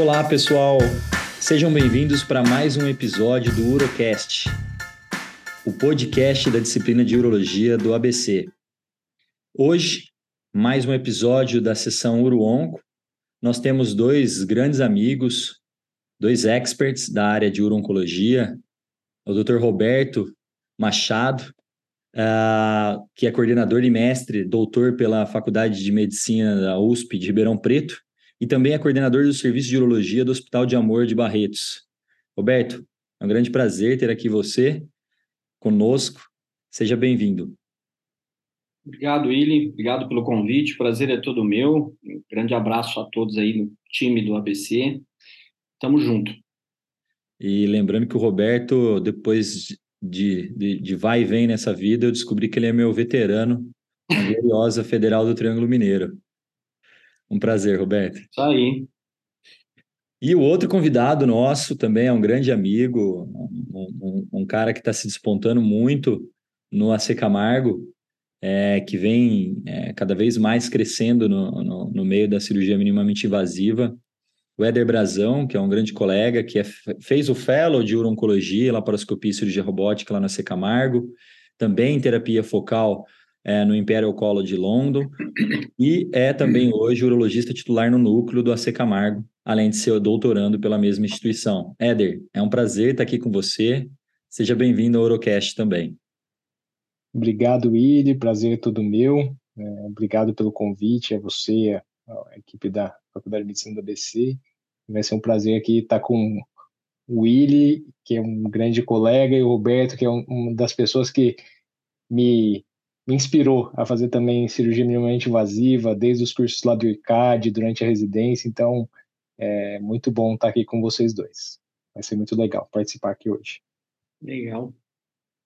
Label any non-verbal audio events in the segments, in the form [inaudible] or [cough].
Olá, pessoal. Sejam bem-vindos para mais um episódio do Urocast, o podcast da disciplina de Urologia do ABC. Hoje, mais um episódio da sessão Uruonco. Nós temos dois grandes amigos, dois experts da área de urologia, o Dr. Roberto Machado, uh, que é coordenador e mestre, doutor pela Faculdade de Medicina da USP de Ribeirão Preto, e também é coordenador do Serviço de Urologia do Hospital de Amor de Barretos. Roberto, é um grande prazer ter aqui você conosco. Seja bem-vindo. Obrigado, Willi. Obrigado pelo convite. O prazer é todo meu. Um grande abraço a todos aí no time do ABC. Tamo junto. E lembrando que o Roberto, depois de, de, de vai e vem nessa vida, eu descobri que ele é meu veterano na gloriosa Federal do Triângulo Mineiro. Um prazer, Roberto. Isso aí. E o outro convidado nosso também é um grande amigo, um, um, um cara que está se despontando muito no AC Camargo, é, que vem é, cada vez mais crescendo no, no, no, meio da cirurgia minimamente invasiva. O Éder Brazão, que é um grande colega, que é, fez o Fellow de Urologia, Laparoscopia e Cirurgia Robótica lá no AC Camargo, também em terapia focal é, no Imperial College de London e é também hoje urologista titular no núcleo do AC Camargo, além de ser doutorando pela mesma instituição. Éder, é um prazer estar aqui com você. Seja bem-vindo ao Urocast também. Obrigado, Willi. Prazer é todo meu. É, obrigado pelo convite, a você, a, equipe da Faculdade de Medicina da ABC. Vai ser um prazer aqui estar com o Willi, que é um grande colega, e o Roberto, que é um, uma das pessoas que me me inspirou a fazer também cirurgia minimamente invasiva, desde os cursos lá do ICAD, durante a residência. Então, é muito bom estar aqui com vocês dois. Vai ser muito legal participar aqui hoje. Legal.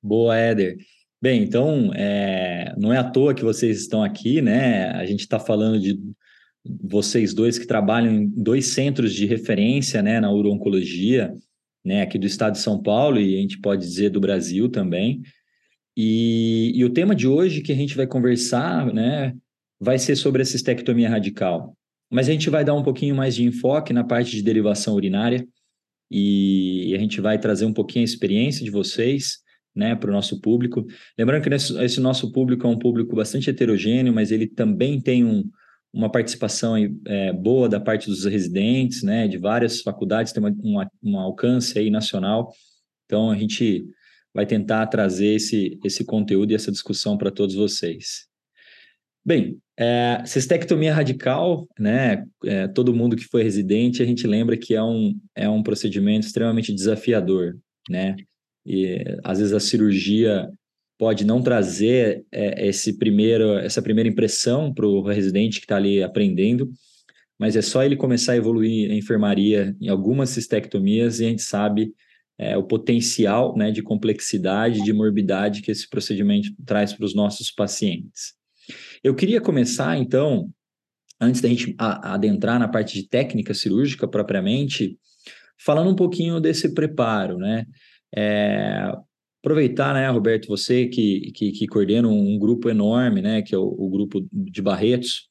Boa, Éder. Bem, então, é, não é à toa que vocês estão aqui, né? A gente está falando de vocês dois que trabalham em dois centros de referência, né, na uro-oncologia, né, aqui do estado de São Paulo e a gente pode dizer do Brasil também. E, e, o tema de hoje que a gente vai conversar, né, vai ser sobre a cistectomia radical. Mas a gente vai dar um pouquinho mais de enfoque na parte de derivação urinária e, e a gente vai trazer um pouquinho a experiência de vocês, né, para o nosso público. Lembrando que esse, esse, nosso público é um público bastante heterogêneo, mas ele também tem um, uma participação é, boa da parte dos residentes, né, de várias faculdades, tem uma, um alcance aí nacional. Então a gente vai tentar trazer esse, esse conteúdo e essa discussão para todos vocês. Bem, é, cistectomia radical, né? É, todo mundo que foi residente, a gente lembra que é um, é um procedimento extremamente desafiador, né? E às vezes a cirurgia pode não trazer é, esse primeiro, essa primeira impressão para o residente que está ali aprendendo, mas é só ele começar a evoluir a enfermaria em algumas cistectomias e a gente sabe é, o potencial né, de complexidade, de morbidade que esse procedimento traz para os nossos pacientes. Eu queria começar, então, antes da gente adentrar na parte de técnica cirúrgica propriamente, falando um pouquinho desse preparo, né? É, aproveitar, né, Roberto, você que, que, que coordena um, grupo enorme, né, que é o, o grupo de Barretos,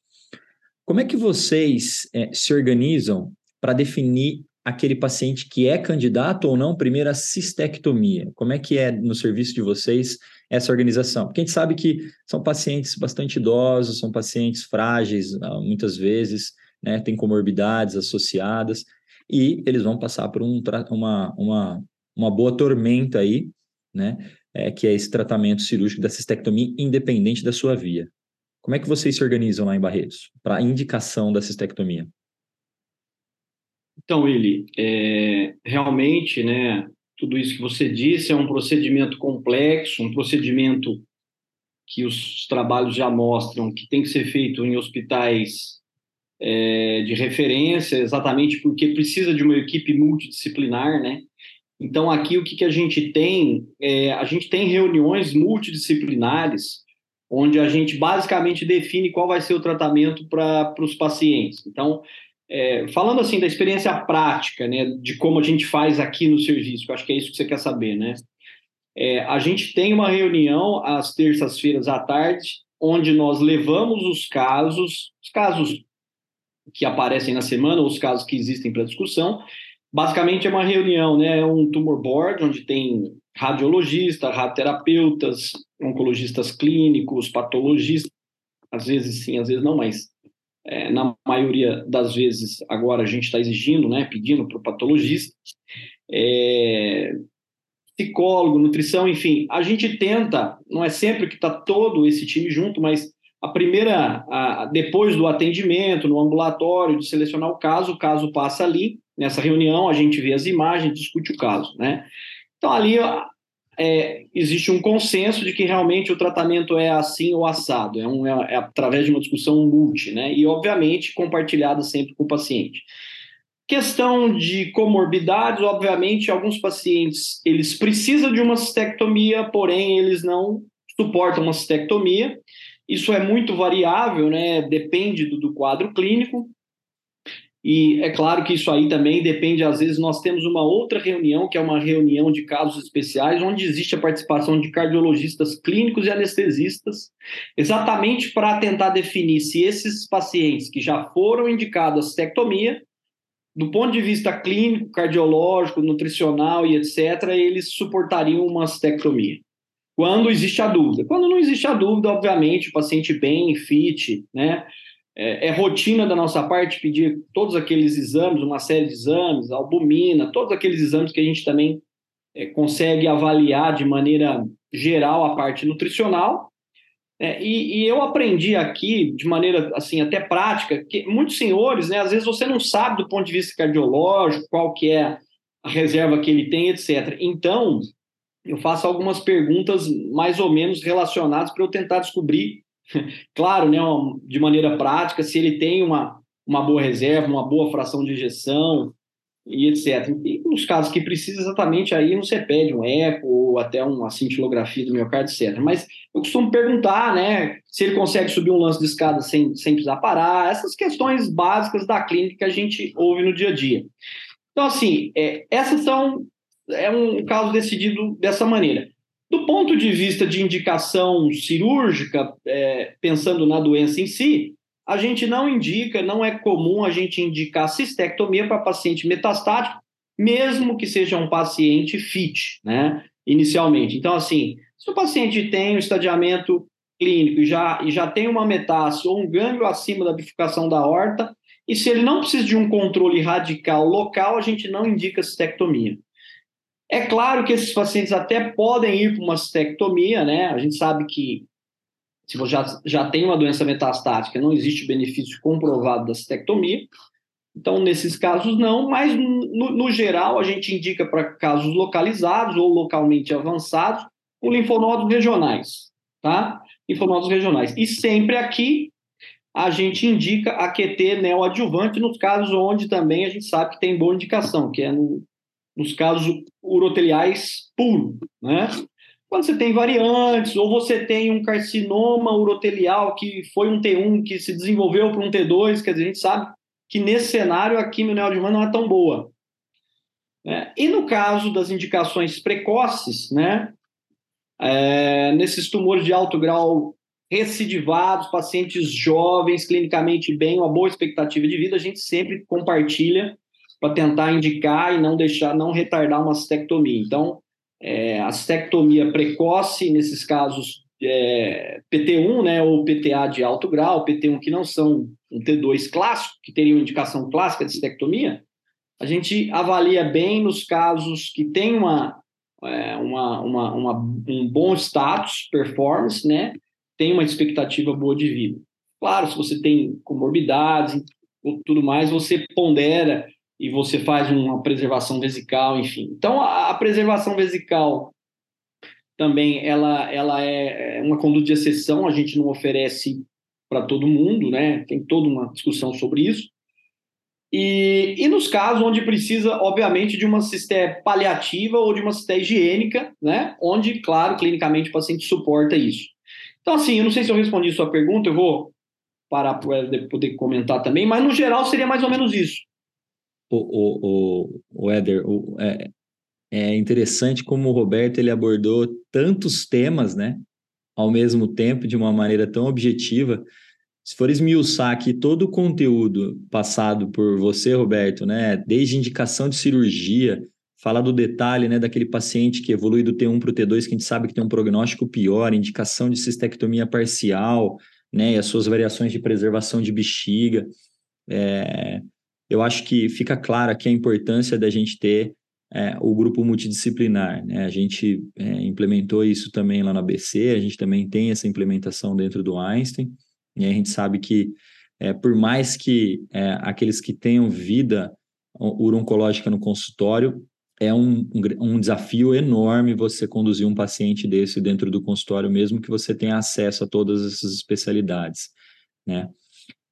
como é que vocês é, se organizam para definir aquele paciente que é candidato ou não primeiro à cistectomia? Como é que é no serviço de vocês essa organização? Porque a gente sabe que são pacientes bastante idosos, são pacientes frágeis, ah, muitas vezes, né, tem comorbidades associadas, e eles vão passar por um, uma, uma, uma boa tormenta aí, né, é, que é esse tratamento cirúrgico da cistectomia independente da sua via. Como é que vocês se organizam lá em Barretos para a indicação da cistectomia? Então, Willi, é, realmente, né, tudo isso que você disse é um procedimento complexo, um procedimento que os trabalhos já mostram que tem que ser feito em hospitais é, de referência, exatamente porque precisa de uma equipe multidisciplinar, né? Então, aqui o que, que a gente tem? É, a gente tem reuniões multidisciplinares, onde a gente basicamente define qual vai ser o tratamento para os pacientes. Então, é, falando assim da experiência prática, né, de como a gente faz aqui no serviço, que eu acho que é isso que você quer saber, né? É, a gente tem uma reunião às terças-feiras à tarde, onde nós levamos os casos, os casos que aparecem na semana, ou os casos que existem para discussão. Basicamente é uma reunião, né? É um tumor board, onde tem radiologistas, radioterapeutas, oncologistas clínicos, patologistas, às vezes sim, às vezes não, mas é, na maioria das vezes agora a gente está exigindo, né, pedindo para o patologista, é, psicólogo, nutrição, enfim, a gente tenta, não é sempre que está todo esse time junto, mas a primeira, a, depois do atendimento no ambulatório, de selecionar o caso, o caso passa ali, nessa reunião, a gente vê as imagens, discute o caso, né? Então, ali é, existe um consenso de que realmente o tratamento é assim ou assado, é, um, é, é através de uma discussão multi, né? E, obviamente, compartilhada sempre com o paciente. Questão de comorbidades, obviamente, alguns pacientes eles precisam de uma cistectomia, porém eles não suportam uma cistectomia. Isso é muito variável, né? Depende do, do quadro clínico. E é claro que isso aí também depende, às vezes nós temos uma outra reunião, que é uma reunião de casos especiais, onde existe a participação de cardiologistas clínicos e anestesistas, exatamente para tentar definir se esses pacientes que já foram indicados a cistectomia, do ponto de vista clínico, cardiológico, nutricional e etc., eles suportariam uma cistectomia. Quando existe a dúvida. Quando não existe a dúvida, obviamente, o paciente bem, fit, né? É, é, rotina da nossa parte pedir todos aqueles exames, uma série de exames, albumina, todos aqueles exames que a gente também é, consegue avaliar de maneira geral a parte nutricional. É, e, e, eu aprendi aqui, de maneira assim até prática, que muitos senhores, né, às vezes você não sabe do ponto de vista cardiológico qual que é a reserva que ele tem, etc. Então, eu faço algumas perguntas mais ou menos relacionadas para eu tentar descobrir claro, né, de maneira prática, se ele tem uma, uma boa reserva, uma boa fração de injeção e etc. E nos casos que precisa exatamente aí você pede um eco ou até uma cintilografia do miocárdio, etc. Mas eu costumo perguntar, né, se ele consegue subir um lance de escada sem, sem precisar parar, essas questões básicas da clínica que a gente ouve no dia a dia. Então, assim, é, essas são é um caso decidido dessa maneira. Do ponto de vista de indicação cirúrgica, é, pensando na doença em si, a gente não indica, não é comum a gente indicar cistectomia para paciente metastático, mesmo que seja um paciente FIT, né, inicialmente. Então, assim, se o paciente tem um estadiamento clínico e já, e já tem uma metástase ou um gânglio acima da bifurcação da horta, e se ele não precisa de um controle radical local, a gente não indica cistectomia. É claro que esses pacientes até podem ir para uma cistectomia, né? A gente sabe que se você já, já tem uma doença metastática, não existe benefício comprovado da cistectomia. Então, nesses casos, não, mas no, no geral, a gente indica para casos localizados ou localmente avançados com linfonodos regionais, tá? Linfonodos regionais. E sempre aqui a gente indica a QT neoadjuvante nos casos onde também a gente sabe que tem boa indicação, que é no, nos casos uroteliais puro, né? Quando você tem variantes, ou você tem um carcinoma urotelial que foi um T1 que se desenvolveu para um T2, quer dizer, a gente sabe que nesse cenário a quimio não é tão boa. Né? E no caso das indicações precoces, né? É, nesses tumores de alto grau recidivados, pacientes jovens, clinicamente bem, uma boa expectativa de vida, a gente sempre compartilha para tentar indicar e não deixar, não retardar uma cistectomia. Então, é, a cistectomia precoce, nesses casos é, PT1, né, ou PTA de alto grau, PT1 que não são um T2 clássico, que teriam indicação clássica de cistectomia, a gente avalia bem nos casos que tem uma, é, uma, uma, uma, um bom status, performance, né, tem uma expectativa boa de vida. Claro, se você tem comorbidades tudo mais, você pondera e você faz uma preservação vesical, enfim. Então, a, a preservação vesical também ela, ela é, é uma conduta de exceção, a gente não oferece para todo mundo, né? Tem toda uma discussão sobre isso. E, e nos casos onde precisa, obviamente, de uma cisté paliativa ou de uma cisté higiênica, né? Onde, claro, clinicamente o paciente suporta isso. Então, assim, eu não sei se eu respondi sua pergunta, eu vou parar para poder comentar também, mas no geral seria mais ou menos isso o, o, o, Éder, o, é, é interessante como o Roberto ele abordou tantos temas, né? Ao mesmo tempo, de uma maneira tão objetiva. se for esmiuçar aqui todo o conteúdo passado por você, Roberto, né, desde indicação de cirurgia, falar do detalhe, né, daquele paciente que evolui do T1 para o T2, que a gente sabe que tem um prognóstico pior, indicação de cistectomia parcial, né, e as suas variações de preservação de bexiga. É, eu acho que fica claro aqui a importância da gente ter é, o grupo multidisciplinar. Né? A gente é, implementou isso também lá no ABC, a gente também tem essa implementação dentro do Einstein, e a gente sabe que, é, por mais que é, aqueles que tenham vida uroncológica no consultório, é um, um, desafio enorme você conduzir um paciente desse dentro do consultório, mesmo que você tenha acesso a todas essas especialidades, né?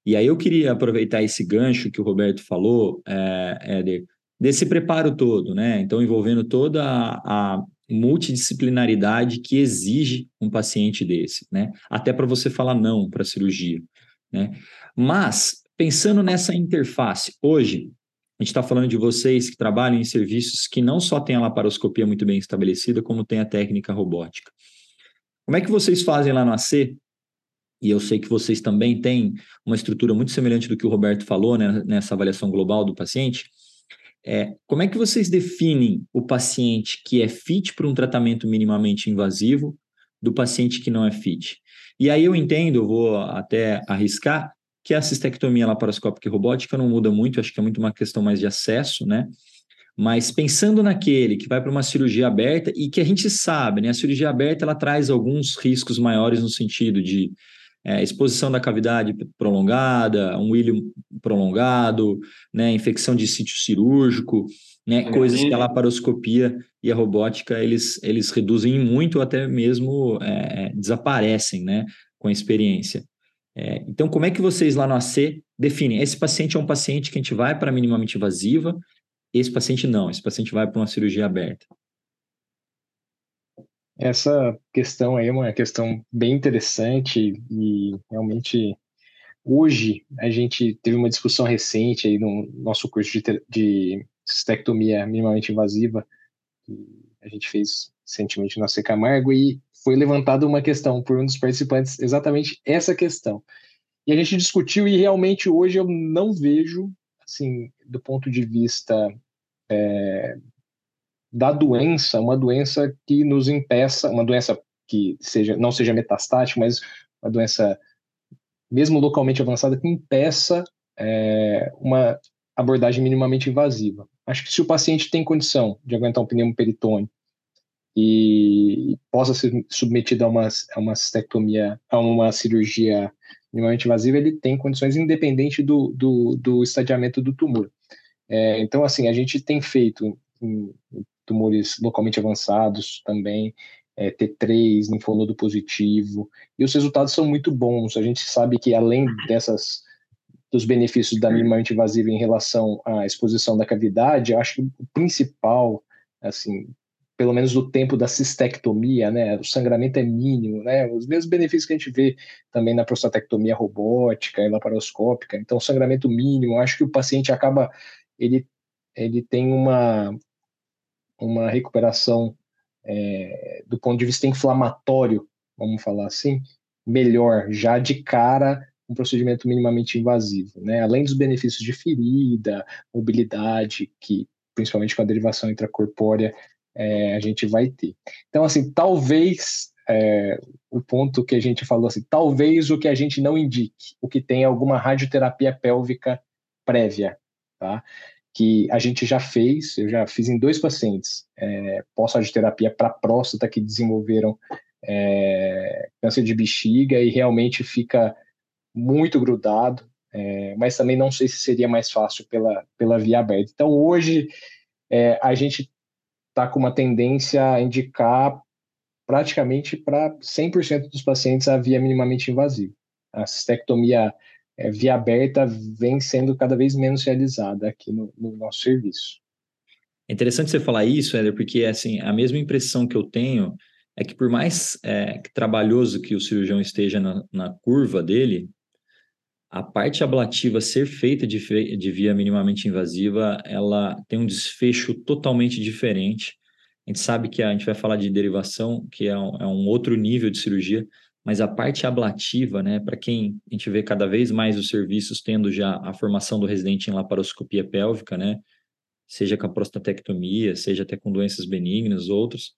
E aí eu queria aproveitar esse gancho que o Roberto falou, é, Éder, desse preparo todo, né? Então, envolvendo toda a, a multidisciplinaridade que exige um paciente desse, né? Até para você falar não para a cirurgia, né? Mas, pensando nessa interface, hoje, a gente está falando de vocês que trabalham em serviços que não só têm a laparoscopia muito bem estabelecida, como tem a técnica robótica. Como é que vocês fazem lá no AC? E eu sei que vocês também têm uma estrutura muito semelhante do que o Roberto falou né, nessa avaliação global do paciente. É, como é que vocês definem o paciente que é fit para um tratamento minimamente invasivo do paciente que não é fit? E aí eu entendo, eu vou até arriscar, que a cistectomia laparoscópica e robótica não muda muito, acho que é muito uma questão mais de acesso, né? Mas pensando naquele que vai para uma cirurgia aberta e que a gente sabe, né? A cirurgia aberta ela traz alguns riscos maiores no sentido de é, exposição da cavidade prolongada, um ilho prolongado, né? Infecção de sítio cirúrgico, né? Coisas que a laparoscopia e a robótica eles, eles reduzem muito, ou até mesmo é, desaparecem, né? Com a experiência. É, então, como é que vocês lá no AC definem? Esse paciente é um paciente que a gente vai para minimamente invasiva, esse paciente não, esse paciente vai para uma cirurgia aberta. Essa questão aí é uma questão bem interessante e realmente hoje a gente teve uma discussão recente aí no nosso curso de, de cistectomia minimamente invasiva que a gente fez recentemente no AC Camargo e foi levantada uma questão por um dos participantes, exatamente essa questão. E a gente discutiu e realmente hoje eu não vejo, assim, do ponto de vista é, da doença, uma doença que nos impeça, uma doença que seja não seja metastática, mas uma doença mesmo localmente avançada que impeça é, uma abordagem minimamente invasiva. Acho que se o paciente tem condição de aguentar um pneumo peritônio e possa ser submetido a uma, a uma cistectomia, a uma cirurgia minimamente invasiva, ele tem condições independente do, do, do estadiamento do tumor. É, então, assim, a gente tem feito em tumores localmente avançados também, é, T3, linfonodo positivo, e os resultados são muito bons. A gente sabe que além dessas dos benefícios da minimamente invasiva em relação à exposição da cavidade, eu acho que o principal, assim, pelo menos do tempo da cistectomia, né? O sangramento é mínimo, né? Os mesmos benefícios que a gente vê também na prostatectomia robótica e laparoscópica. Então, sangramento mínimo, acho que o paciente acaba ele ele tem uma uma recuperação é, do ponto de vista inflamatório, vamos falar assim, melhor já de cara um procedimento minimamente invasivo, né? Além dos benefícios de ferida, mobilidade, que principalmente com a derivação intracorpórea é, a gente vai ter. Então, assim, talvez é, o ponto que a gente falou assim, talvez o que a gente não indique, o que tem alguma radioterapia pélvica prévia, tá? Que a gente já fez, eu já fiz em dois pacientes, é, pós-radioterapia para próstata que desenvolveram é, câncer de bexiga e realmente fica muito grudado, é, mas também não sei se seria mais fácil pela, pela via aberta. Então, hoje, é, a gente está com uma tendência a indicar praticamente para 100% dos pacientes a via minimamente invasiva. A cistectomia é, via aberta vem sendo cada vez menos realizada aqui no, no nosso serviço. É interessante você falar isso, Éder, porque assim, a mesma impressão que eu tenho é que por mais é, trabalhoso que o cirurgião esteja na, na, curva dele, a parte ablativa ser feita de, de via minimamente invasiva, ela tem um desfecho totalmente diferente. A gente sabe que a gente vai falar de derivação, que é um, é um outro nível de cirurgia, mas a parte ablativa, né, para quem a gente vê cada vez mais os serviços tendo já a formação do residente em laparoscopia pélvica, né, seja com a prostatectomia, seja até com doenças benignas, outros,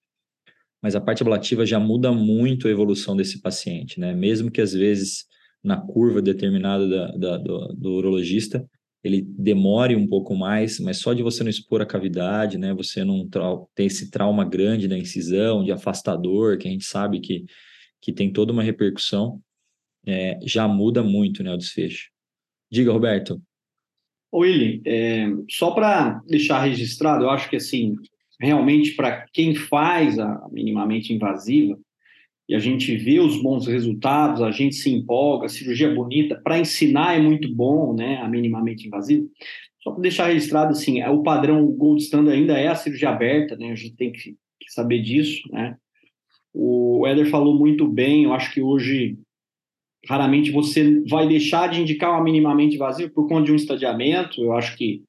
mas a parte ablativa já muda muito a evolução desse paciente, né, mesmo que às vezes na curva determinada da, da, do, do urologista, ele demore um pouco mais, mas só de você não expor a cavidade, né, você não ter esse trauma grande da incisão, de afastador, que a gente sabe que que tem toda uma repercussão, é, já muda muito né, o desfecho. Diga, Roberto. Willy, é, só para deixar registrado, eu acho que assim, realmente para quem faz a minimamente invasiva, e a gente vê os bons resultados, a gente se empolga, cirurgia é bonita, para ensinar é muito bom, né, a minimamente invasiva. Só para deixar registrado, assim, é, o padrão gold standard ainda é a cirurgia aberta, né, a gente tem que saber disso, né, o Éder falou muito bem, eu acho que hoje raramente você vai deixar de indicar uma minimamente vazio por conta de um estadiamento, eu acho que,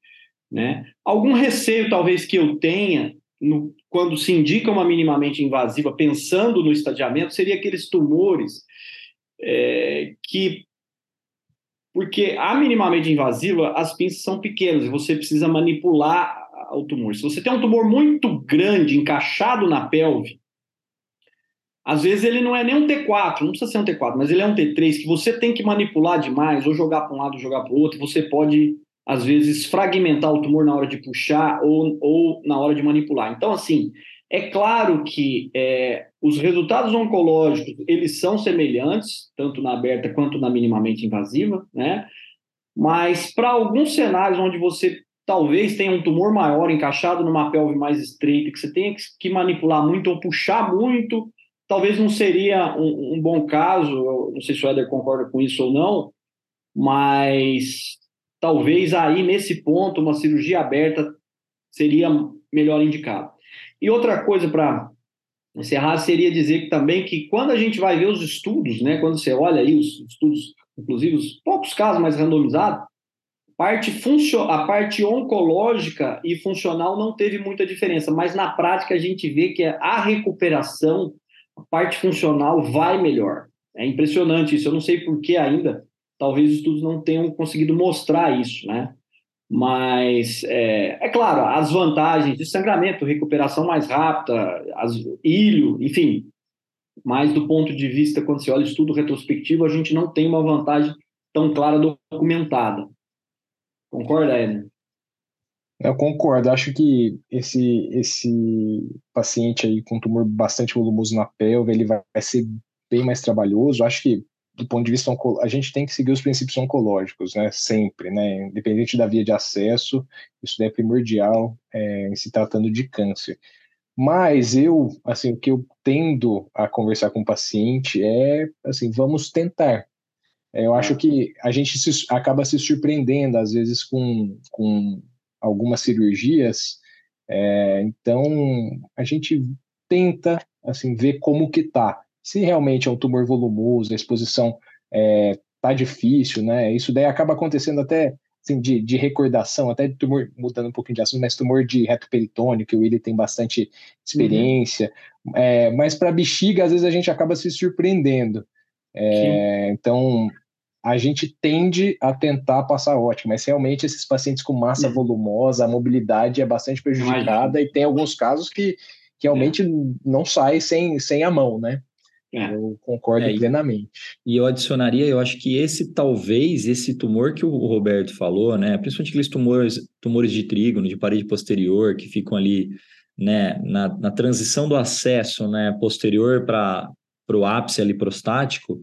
né? Algum receio talvez que eu tenha no, quando se indica uma minimamente invasiva pensando no estadiamento seria aqueles tumores é, que porque a minimamente invasiva as pinças são pequenas e você precisa manipular o tumor. Se você tem um tumor muito grande encaixado na pelve, às vezes ele não é nem um T4, não precisa ser um T4, mas ele é um T3 que você tem que manipular demais, ou jogar para um lado, jogar para o outro. Você pode, às vezes, fragmentar o tumor na hora de puxar ou, ou na hora de manipular. Então, assim, é claro que é, os resultados oncológicos eles são semelhantes, tanto na aberta quanto na minimamente invasiva, né? Mas para alguns cenários onde você talvez tenha um tumor maior encaixado numa pelve mais estreita, que você tenha que manipular muito ou puxar muito, talvez não seria um, um bom caso, não sei se o Éder concorda com isso ou não, mas talvez aí nesse ponto uma cirurgia aberta seria melhor indicado. E outra coisa para encerrar seria dizer que também que quando a gente vai ver os estudos, né, quando você olha aí os estudos, inclusive os poucos casos mais randomizados, parte a parte oncológica e funcional não teve muita diferença, mas na prática a gente vê que a recuperação a parte funcional vai melhor. É impressionante isso. Eu não sei por que ainda, talvez os estudos não tenham conseguido mostrar isso, né? Mas, é, é claro, as vantagens de sangramento, recuperação mais rápida, as, ilho, enfim. Mas, do ponto de vista, quando você olha estudo retrospectivo, a gente não tem uma vantagem tão clara documentada. Concorda, Edna? Eu concordo. Acho que esse esse paciente aí com tumor bastante volumoso na pelve, ele vai, vai ser bem mais trabalhoso. Acho que do ponto de vista oncológico, a gente tem que seguir os princípios oncológicos, né? Sempre, né? Independente da via de acesso, isso é primordial é, em se tratando de câncer. Mas eu, assim, o que eu tendo a conversar com o paciente é, assim, vamos tentar. É, eu acho que a gente se, acaba se surpreendendo às vezes com, com algumas cirurgias. É, então, a gente tenta assim ver como que tá. Se realmente é um tumor volumoso, a exposição é, tá difícil, né? Isso daí acaba acontecendo até assim, de, de recordação, até de tumor, mudando um pouquinho de assunto, mas tumor de reto peritônio, que o Willi tem bastante experiência. Uhum. É, mas para bexiga, às vezes a gente acaba se surpreendendo. É, então, a gente tende a tentar passar ótimo, mas realmente esses pacientes com massa uhum. volumosa, a mobilidade é bastante prejudicada Imagina. e tem alguns casos que, que realmente é. não sai sem, sem a mão, né? É. Eu concordo é, plenamente. E eu adicionaria, eu acho que esse talvez, esse tumor que o Roberto falou, né? Principalmente aqueles tumores, tumores de trígono, de parede posterior, que ficam ali, né, na, na transição do acesso, né, posterior para o ápice ali prostático,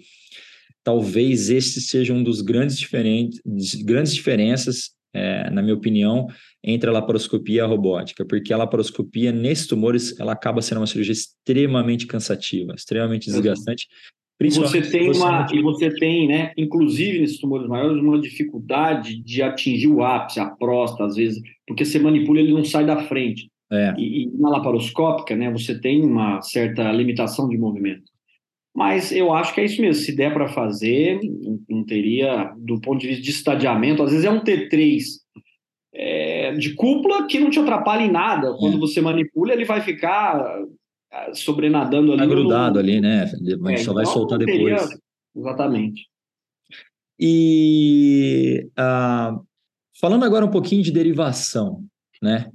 talvez esse seja um dos grandes, diferentes, grandes diferenças, é, na minha opinião, entre a laparoscopia e a robótica, porque a laparoscopia, nesses tumores, ela acaba sendo uma cirurgia extremamente cansativa, extremamente desgastante. Você tem uma, e você tem, né, inclusive nesses tumores maiores, uma dificuldade de atingir o ápice, a próstata, às vezes, porque você manipula ele não sai da frente. É. E, e na laparoscópica, né, você tem uma certa limitação de movimento. Mas eu acho que é isso mesmo. Se der para fazer, não teria, do ponto de vista de estadiamento, às vezes é um T3 é, de cúpula que não te atrapalha em nada. Quando é. você manipula, ele vai ficar sobrenadando ali. Tá grudado no... ali, né? A gente é, só vai então soltar teria... depois. Exatamente. E uh, falando agora um pouquinho de derivação, né?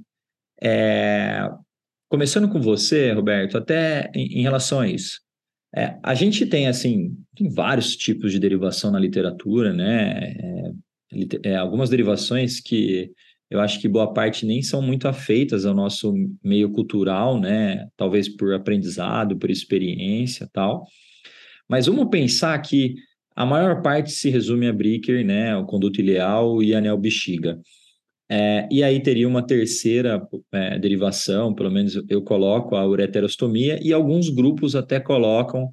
É, começando com você, Roberto, até em, em relação a isso. É, a gente tem, assim, tem vários tipos de derivação na literatura, né? É, é, algumas derivações que eu acho que boa parte nem são muito afeitas ao nosso meio cultural, né? Talvez por aprendizado, por experiência tal. Mas vamos pensar que a maior parte se resume a Bricker, né? O conduto ileal e anel bexiga. É, e aí teria uma terceira é, derivação, pelo menos eu coloco a ureterostomia, e alguns grupos até colocam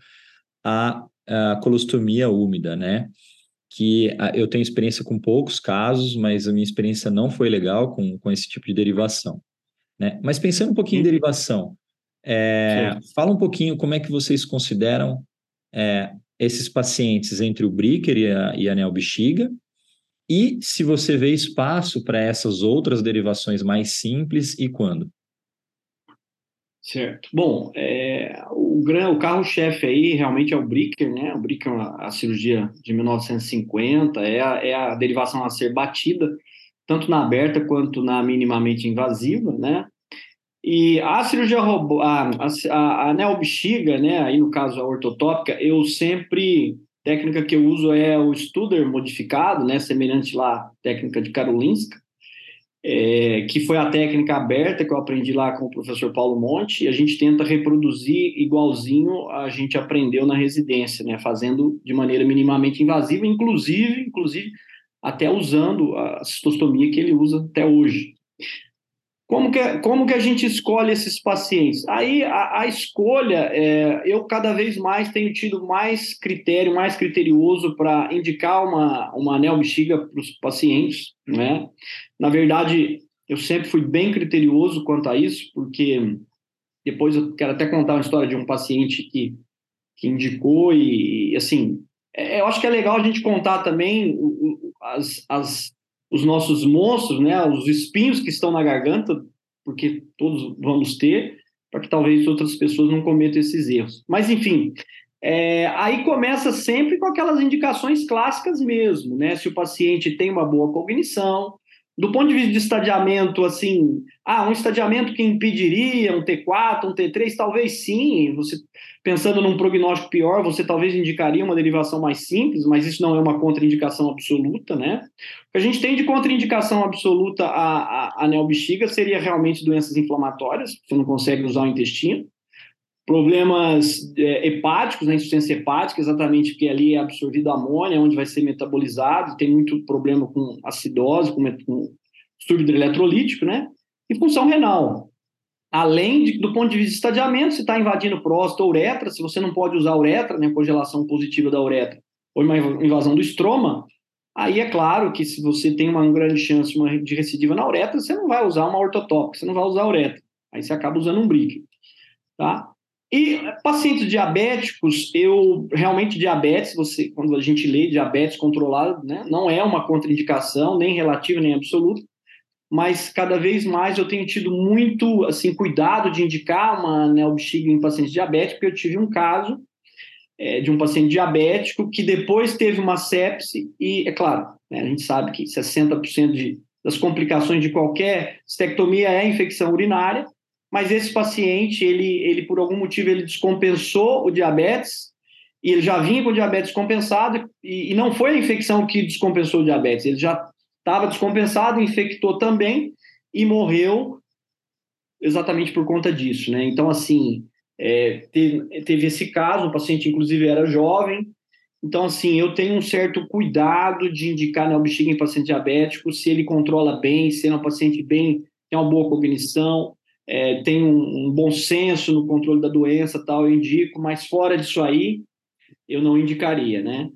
a, a colostomia úmida, né? Que a, eu tenho experiência com poucos casos, mas a minha experiência não foi legal com, com esse tipo de derivação. Né? Mas pensando um pouquinho em uhum. derivação, é, fala um pouquinho como é que vocês consideram é, esses pacientes entre o Bricker e a, e a e se você vê espaço para essas outras derivações mais simples e quando? Certo. Bom, é, o, o carro-chefe aí realmente é o Bricker, né? O Bricker, a, a cirurgia de 1950, é a, é a derivação a ser batida, tanto na aberta quanto na minimamente invasiva, né? E a cirurgia robô, a, a, a, né? Aí no caso a ortotópica, eu sempre técnica que eu uso é o Studer modificado, né, semelhante lá à técnica de Karolinska, é, que foi a técnica aberta que eu aprendi lá com o professor Paulo Monte, e a gente tenta reproduzir igualzinho a gente aprendeu na residência, né, fazendo de maneira minimamente invasiva, inclusive, inclusive até usando a cistostomia que ele usa até hoje. Como que, como que a gente escolhe esses pacientes? Aí a, a escolha, é, eu cada vez mais tenho tido mais critério, mais criterioso para indicar uma, uma anel bexiga para os pacientes, né? Na verdade, eu sempre fui bem criterioso quanto a isso, porque depois eu quero até contar uma história de um paciente que, que indicou e, assim, é, eu acho que é legal a gente contar também as, as os nossos monstros, né, os espinhos que estão na garganta, porque todos vamos ter, para que talvez outras pessoas não cometam esses erros. Mas, enfim, é, aí começa sempre com aquelas indicações clássicas mesmo, né? Se o paciente tem uma boa cognição, do ponto de vista de estadiamento, assim, ah, um estadiamento que impediria um T4, um T3, talvez sim. Você pensando num prognóstico pior, você talvez indicaria uma derivação mais simples, mas isso não é uma contraindicação absoluta, né? O que a gente tem de contraindicação absoluta à, à, à seria realmente doenças inflamatórias, você não consegue usar o intestino. Problemas é, hepáticos, né, insuficiência hepática, exatamente porque ali é absorvido amônia, onde vai ser metabolizado, tem muito problema com acidose, com, com distúrbio eletrolítico, né? E função renal. Além de, do ponto de vista de estadiamento, se está invadindo próstata uretra, se você não pode usar uretra, né, congelação positiva da uretra, ou uma invasão do estroma, aí é claro que se você tem uma grande chance de recidiva na uretra, você não vai usar uma ortotópica, você não vai usar uretra. Aí você acaba usando um brick, tá? E pacientes diabéticos, eu realmente diabetes, você quando a gente lê diabetes controlado, né, não é uma contraindicação nem relativa nem absoluta, mas cada vez mais eu tenho tido muito assim cuidado de indicar uma neobexiga em pacientes diabéticos, porque eu tive um caso é, de um paciente diabético que depois teve uma sepse e, é claro, né, a gente sabe que 60% de, das complicações de qualquer estectomia é infecção urinária, mas esse paciente, ele, ele por algum motivo, ele descompensou o diabetes, e ele já vinha com diabetes compensado, e, e não foi a infecção que descompensou o diabetes, ele já estava descompensado, infectou também, e morreu exatamente por conta disso, né? Então, assim, é, teve, teve esse caso, o paciente, inclusive, era jovem, então, assim, eu tenho um certo cuidado de indicar neobexiga em paciente diabético, se ele controla bem, se ele é um paciente bem, tem uma boa cognição, é, tem um, um, bom senso no controle da doença, tal, eu indico, mas fora disso aí, eu não indicaria, né?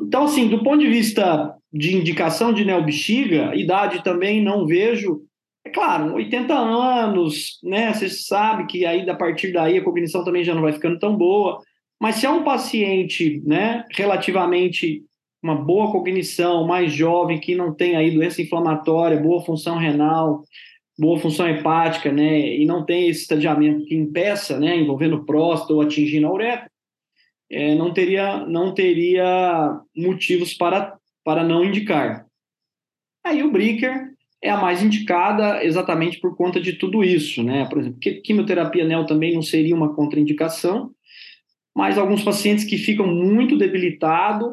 Então, assim, do ponto de vista de indicação de neobexiga, idade também não vejo. É claro, 80 anos, né? Você sabe que aí, a partir daí, a cognição também já não vai ficando tão boa. Mas se é um paciente, né, relativamente uma boa cognição, mais jovem, que não tem aí doença inflamatória, boa função renal, boa função hepática, né, e não tem esse estadiamento que impeça, né, envolvendo próstata ou atingindo a uretra, é, não teria não teria motivos para para não indicar. Aí o Bricker é a mais indicada exatamente por conta de tudo isso, né? Por exemplo, quimioterapia NEL também não seria uma contraindicação, mas alguns pacientes que ficam muito debilitados,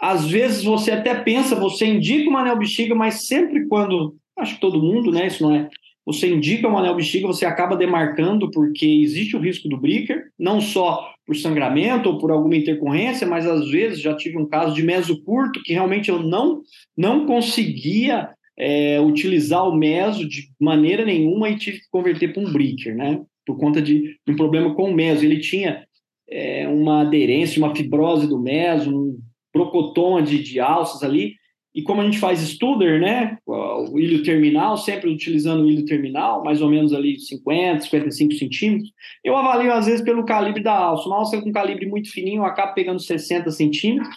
às vezes você até pensa, você indica uma anel bexiga, mas sempre quando, acho que todo mundo, né? Isso não é. Você indica uma anel bexiga, você acaba demarcando porque existe o risco do breaker, não só por sangramento ou por alguma intercorrência, mas às vezes já tive um caso de meso curto que realmente eu não não conseguia é, utilizar o meso de maneira nenhuma e tive que converter para um breaker, né? Por conta de um problema com o meso. Ele tinha é, uma aderência, uma fibrose do meso, um brocotoma de, de alças ali, e como a gente faz Studer, né, o ilho terminal, sempre utilizando o ilho terminal, mais ou menos ali 50, 55 centímetros, eu avalio às vezes pelo calibre da alça. Uma alça com calibre muito fininho, eu acabo pegando 60 centímetros.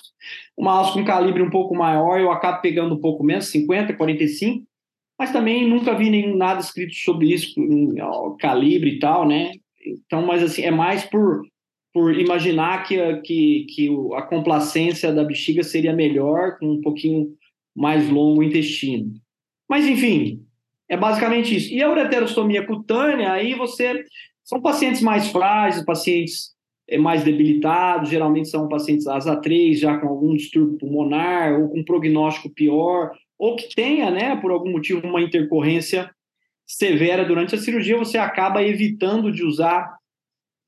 Uma alça com calibre um pouco maior, eu acabo pegando um pouco menos, 50, 45. Mas também nunca vi nenhum nada escrito sobre isso, calibre e tal, né? Então, mas assim, é mais por por imaginar que, que, que a complacência da bexiga seria melhor, com um pouquinho mais longo intestino. Mas, enfim, é basicamente isso. E a ureterostomia cutânea, aí você. São pacientes mais frágeis, pacientes eh, mais debilitados, geralmente são pacientes asa 3, já com algum distúrbio pulmonar, ou com prognóstico pior, ou que tenha, né, por algum motivo, uma intercorrência severa durante a cirurgia, você acaba evitando de usar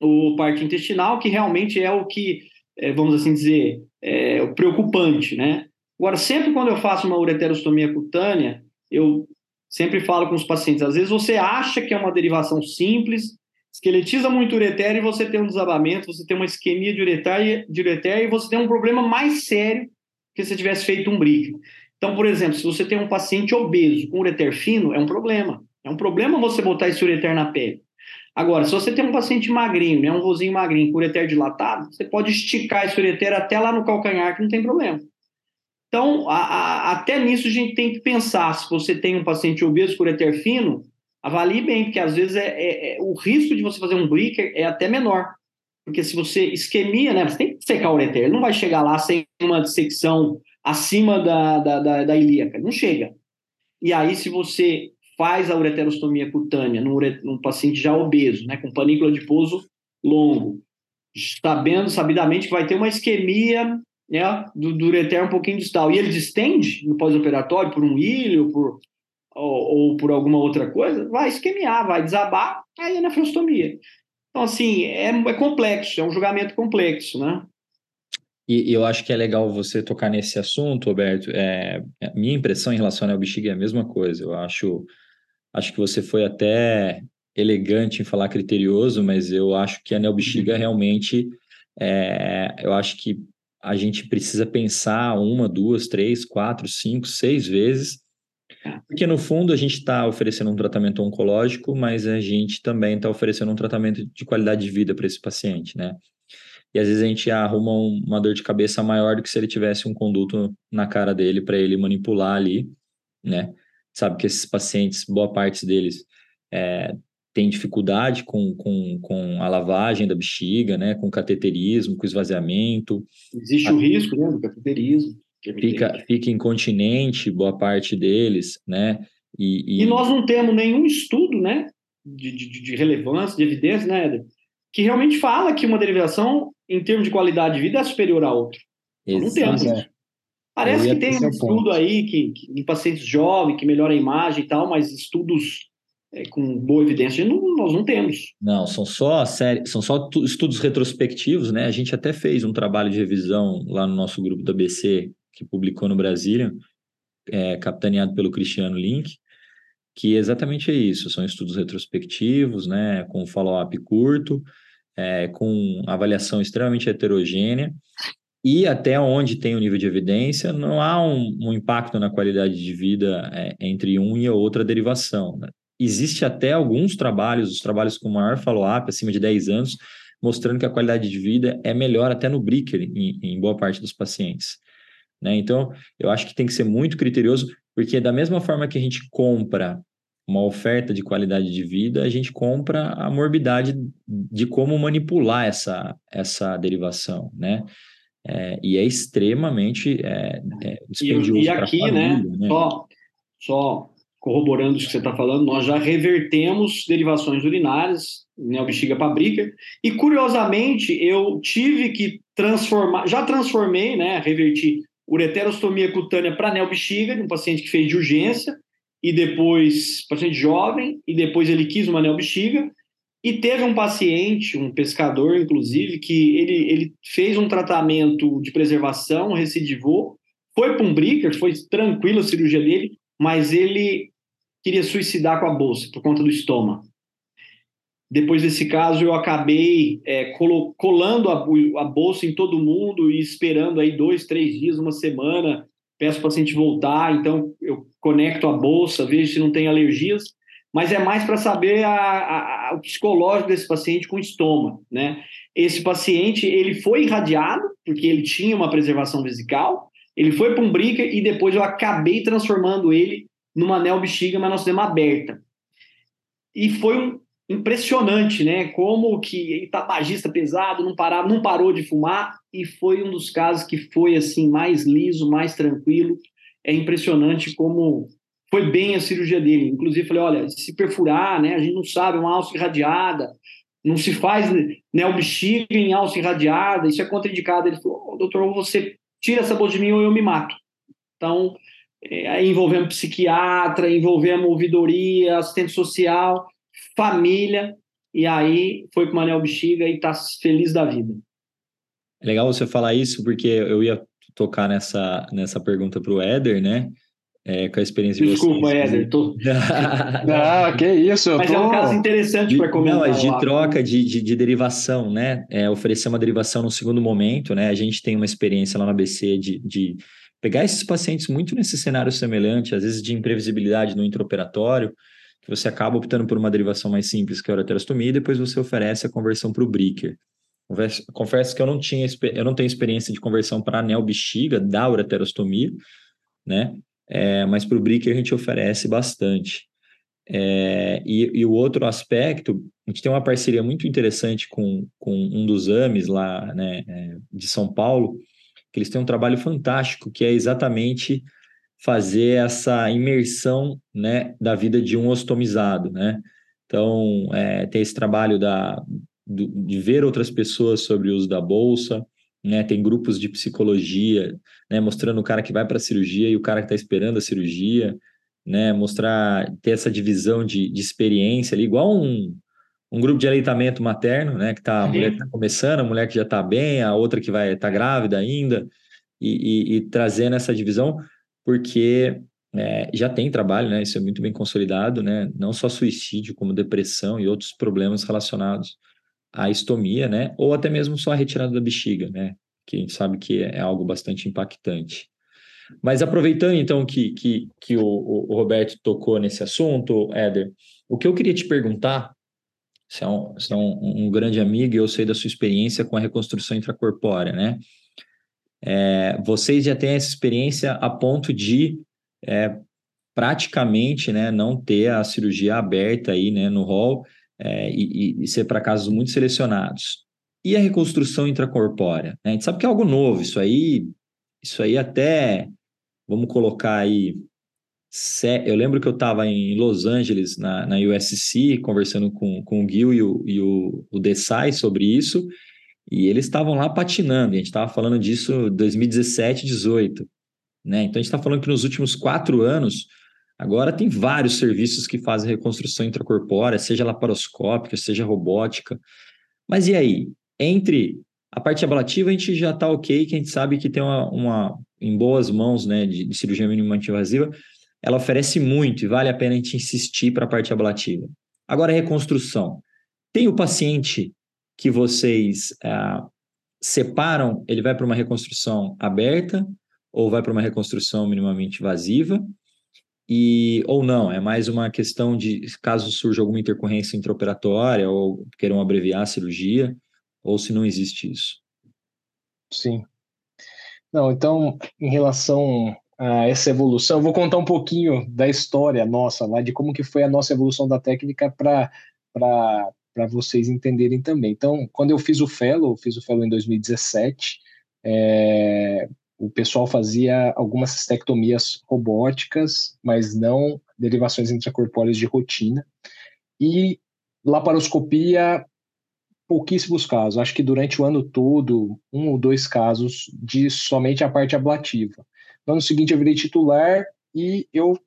o parte intestinal, que realmente é o que, eh, vamos assim dizer, é o preocupante, né? Agora, sempre quando eu faço uma ureterostomia cutânea, eu sempre falo com os pacientes, às vezes você acha que é uma derivação simples, esqueletiza muito o ureter e você tem um desabamento, você tem uma isquemia de ureter, de ureter e você tem um problema mais sério que se tivesse feito um brick. Então, por exemplo, se você tem um paciente obeso com ureter fino, é um problema. É um problema você botar esse ureter na pele. Agora, se você tem um paciente magrinho, né, um rosinho magrinho com ureter dilatado, você pode esticar esse ureter até lá no calcanhar, que não tem problema. Então, a, a, até nisso a gente tem que pensar. Se você tem um paciente obeso por eter fino, avalie bem, porque às vezes é, é, é, o risco de você fazer um breaker é até menor. Porque se você isquemia, né, você tem que secar o ureter, ele não vai chegar lá sem uma dissecção acima da, da, da, da ilíaca, não chega. E aí, se você faz a ureterostomia cutânea num, num paciente já obeso, né, com panícula adiposo longo, sabendo sabidamente que vai ter uma isquemia né, do, do ureter um pouquinho distal, e ele distende no pós-operatório por um ilho por, ou, ou, por alguma outra coisa, vai esquemiar, vai desabar, aí é nefrostomia. Então, assim, é, é complexo, é um julgamento complexo, né? E, e eu acho que é legal você tocar nesse assunto, Roberto. É, é minha impressão em relação ao bexiga é a mesma coisa. Eu acho, acho que você foi até elegante em falar criterioso, mas eu acho que a neobexiga uhum. realmente, é, eu acho que a gente precisa pensar uma, duas, três, quatro, cinco, seis vezes, porque no fundo a gente está oferecendo um tratamento oncológico, mas a gente também está oferecendo um tratamento de qualidade de vida para esse paciente, né? E às vezes a gente arruma uma dor de cabeça maior do que se ele tivesse um conduto na cara dele para ele manipular ali, né? Sabe que esses pacientes, boa parte deles, é, tem dificuldade com, com, com a lavagem da bexiga, né, com cateterismo, com esvaziamento. Existe a, o risco né, do cateterismo. Fica, fica incontinente, boa parte deles, né? E, e... e nós não temos nenhum estudo, né, de, de, de, relevância, de evidência, né, Éder, que realmente fala que uma derivação, em termos de qualidade de vida, é superior à outra. Não temos. É. Parece que tem um estudo aí que, que, em pacientes jovens que melhora a imagem e tal, mas estudos é, com boa evidência, não, nós não temos. Não, são só série, são só estudos retrospectivos, né? A gente até fez um trabalho de revisão lá no nosso grupo da BC, que publicou no Brasília, é, capitaneado pelo Cristiano Link, que exatamente é isso, são estudos retrospectivos, né? Com follow-up curto, é, com avaliação extremamente heterogênea, e até onde tem o nível de evidência, não há um, um impacto na qualidade de vida é, entre um e a outra derivação. Né? Existe até alguns trabalhos, os trabalhos com maior follow-up, acima de 10 anos, mostrando que a qualidade de vida é melhor até no Bricker, em, em boa parte dos pacientes. Né? Então, eu acho que tem que ser muito criterioso, porque da mesma forma que a gente compra uma oferta de qualidade de vida, a gente compra a morbidade de como manipular essa, essa derivação, né? É, e é extremamente é, é dispendioso E, e aqui, né, família, né, né? Só, só corroborando o que você está falando, nós já revertemos derivações urinárias, neobexiga pabrica, e curiosamente eu tive que transformar, já transformei, né, reverti ureterostomia cutânea para neobexiga, de um paciente que fez de urgência, e depois, paciente jovem, e depois ele quis uma neobexiga, e teve um paciente, um pescador, inclusive, que ele, ele fez um tratamento de preservação, recidivou, foi para um breaker, foi tranquilo a cirurgia dele, mas ele queria suicidar com a bolsa por conta do estômago. Depois desse caso, eu acabei é, colando a, a, bolsa em todo mundo e esperando aí dois, três dias, uma semana. Peço o paciente voltar, então eu conecto a bolsa, vejo se não tem alergias, mas é mais para saber a, a, o psicológico desse paciente com estômago, né? Esse paciente, ele foi irradiado, porque ele tinha uma preservação vesical, ele foi para um brica e depois eu acabei transformando ele numa anel bexiga, mas nós temos aberta. E foi um, impressionante, né? Como que tabagista pesado, não parava, não parou de fumar e foi um dos casos que foi assim mais liso, mais tranquilo. É impressionante como foi bem a cirurgia dele. Inclusive falei, olha, se perfurar, né? A gente não sabe, uma alça irradiada, não se faz neobexiga em alça irradiada, isso é contraindicado. Ele falou, oh, doutor, você tira essa bolsa de mim ou eu me mato. Então, é, envolvemos psiquiatra, envolvemos ouvidoria, assistente social, família, e aí foi com o Manel Bexiga e está feliz da vida. É legal você falar isso, porque eu ia tocar nessa, nessa pergunta para o Éder, né? É, com a experiência Desculpa, de vocês. Éder, tô... [laughs] não, que isso, Mas tô... é um caso interessante para comentar. Não, é de lá. troca de, de, de, derivação, né? É, oferecer uma derivação no segundo momento, né? A gente tem uma experiência lá na BC de, de pegar esses pacientes muito nesse cenário semelhante, às vezes de imprevisibilidade no intraoperatório, que você acaba optando por uma derivação mais simples, que é a ureterostomia, e depois você oferece a conversão para o Bricker. Confesso, que eu não tinha, eu não tenho experiência de conversão para anel bexiga da ureterostomia, né? É, mas para o Bricker a gente oferece bastante. É, e, e, o outro aspecto, a gente tem uma parceria muito interessante com, com um dos AMES lá né, é, de São Paulo, que eles têm um trabalho fantástico, que é exatamente fazer essa imersão né, da vida de um ostomizado, né? Então, é, tem esse trabalho da, do, de ver outras pessoas sobre o uso da bolsa, né? Tem grupos de psicologia, né? Mostrando o cara que vai para a cirurgia e o cara que está esperando a cirurgia, né? Mostrar, ter essa divisão de, de experiência ali, igual um, um grupo de aleitamento materno, né? Que tá, a mulher que está começando, a mulher que já está bem, a outra que vai estar tá grávida ainda, e, e, e trazendo essa divisão porque é, já tem trabalho, né? Isso é muito bem consolidado, né? Não só suicídio, como depressão e outros problemas relacionados à estomia, né? Ou até mesmo só a retirada da bexiga, né? Que a gente sabe que é algo bastante impactante. Mas aproveitando então que, que, que o, o Roberto tocou nesse assunto, Éder, o que eu queria te perguntar, você é, um, você é um, um grande amigo e eu sei da sua experiência com a reconstrução intracorpórea, né? É, vocês já têm essa experiência a ponto de é, praticamente né, não ter a cirurgia aberta aí né, no hall é, e, e, ser para casos muito selecionados. E a reconstrução intracorpórea? Né? A gente sabe que é algo novo, isso aí, isso aí até, vamos colocar aí, eu lembro que eu estava em Los Angeles, na, na USC, conversando com, com o Gil e o, e o, o Desai sobre isso, e eles estavam lá patinando, a gente estava falando disso 2017, 18. Né? Então a gente está falando que nos últimos quatro anos, agora tem vários serviços que fazem reconstrução intracorpórea, seja laparoscópica, seja robótica. Mas e aí? Entre a parte ablativa, a gente já está ok, que a gente sabe que tem uma, uma em boas mãos né, de, de cirurgia minimamente invasiva, ela oferece muito e vale a pena a gente insistir para a parte ablativa. Agora, a reconstrução. Tem o paciente que vocês ah, separam, ele vai para uma reconstrução aberta ou vai para uma reconstrução minimamente invasiva, e ou não, é mais uma questão de caso surja alguma intercorrência intraoperatória ou queiram abreviar a cirurgia, ou se não existe isso. Sim. Não, então, em relação essa evolução. Eu vou contar um pouquinho da história nossa lá, de como que foi a nossa evolução da técnica para para vocês entenderem também. Então, quando eu fiz o Fellow, fiz o Fellow em 2017, é, o pessoal fazia algumas cistectomias robóticas, mas não derivações intracorpóreas de rotina. E laparoscopia, pouquíssimos casos. Acho que durante o ano todo, um ou dois casos de somente a parte ablativa. No ano seguinte, eu virei titular e eu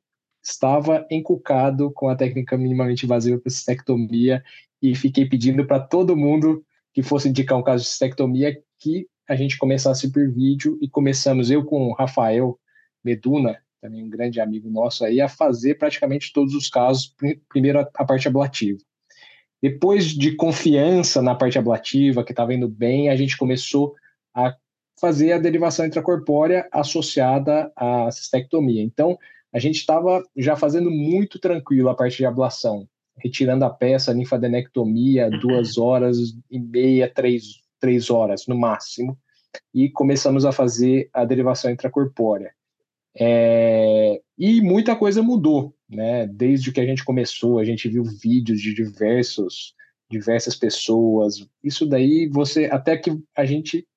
estava encucado com a técnica minimamente invasiva para cistectomia e fiquei pedindo para todo mundo que fosse indicar um caso de cistectomia que a gente começasse por vídeo e começamos, eu com o Rafael Meduna, também um grande amigo nosso aí, a fazer praticamente todos os casos, primeiro a parte ablativa. Depois de confiança na parte ablativa, que estava indo bem, a gente começou a fazer a derivação intracorpórea associada à cistectomia. Então, a gente estava já fazendo muito tranquilo a parte de ablação, retirando a peça, linfadenectomia, duas horas e meia, três, três horas no máximo, e começamos a fazer a derivação intracorpórea. É, e muita coisa mudou, né? Desde que a gente começou, a gente viu vídeos de diversos, diversas pessoas. Isso daí, você até que a gente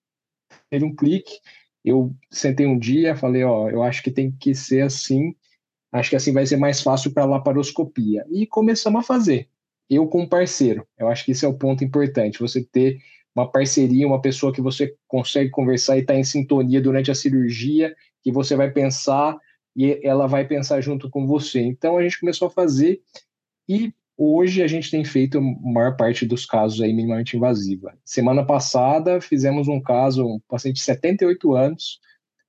teve um clique. Eu sentei um dia, falei, ó, eu acho que tem que ser assim. Acho que assim vai ser mais fácil para laparoscopia. E começamos a fazer. Eu com um parceiro. Eu acho que esse é o ponto importante. Você ter uma parceria, uma pessoa que você consegue conversar e estar tá em sintonia durante a cirurgia, que você vai pensar e ela vai pensar junto com você. Então a gente começou a fazer e hoje a gente tem feito a maior parte dos casos aí minimamente invasiva. Semana passada fizemos um caso, um paciente de 78 anos,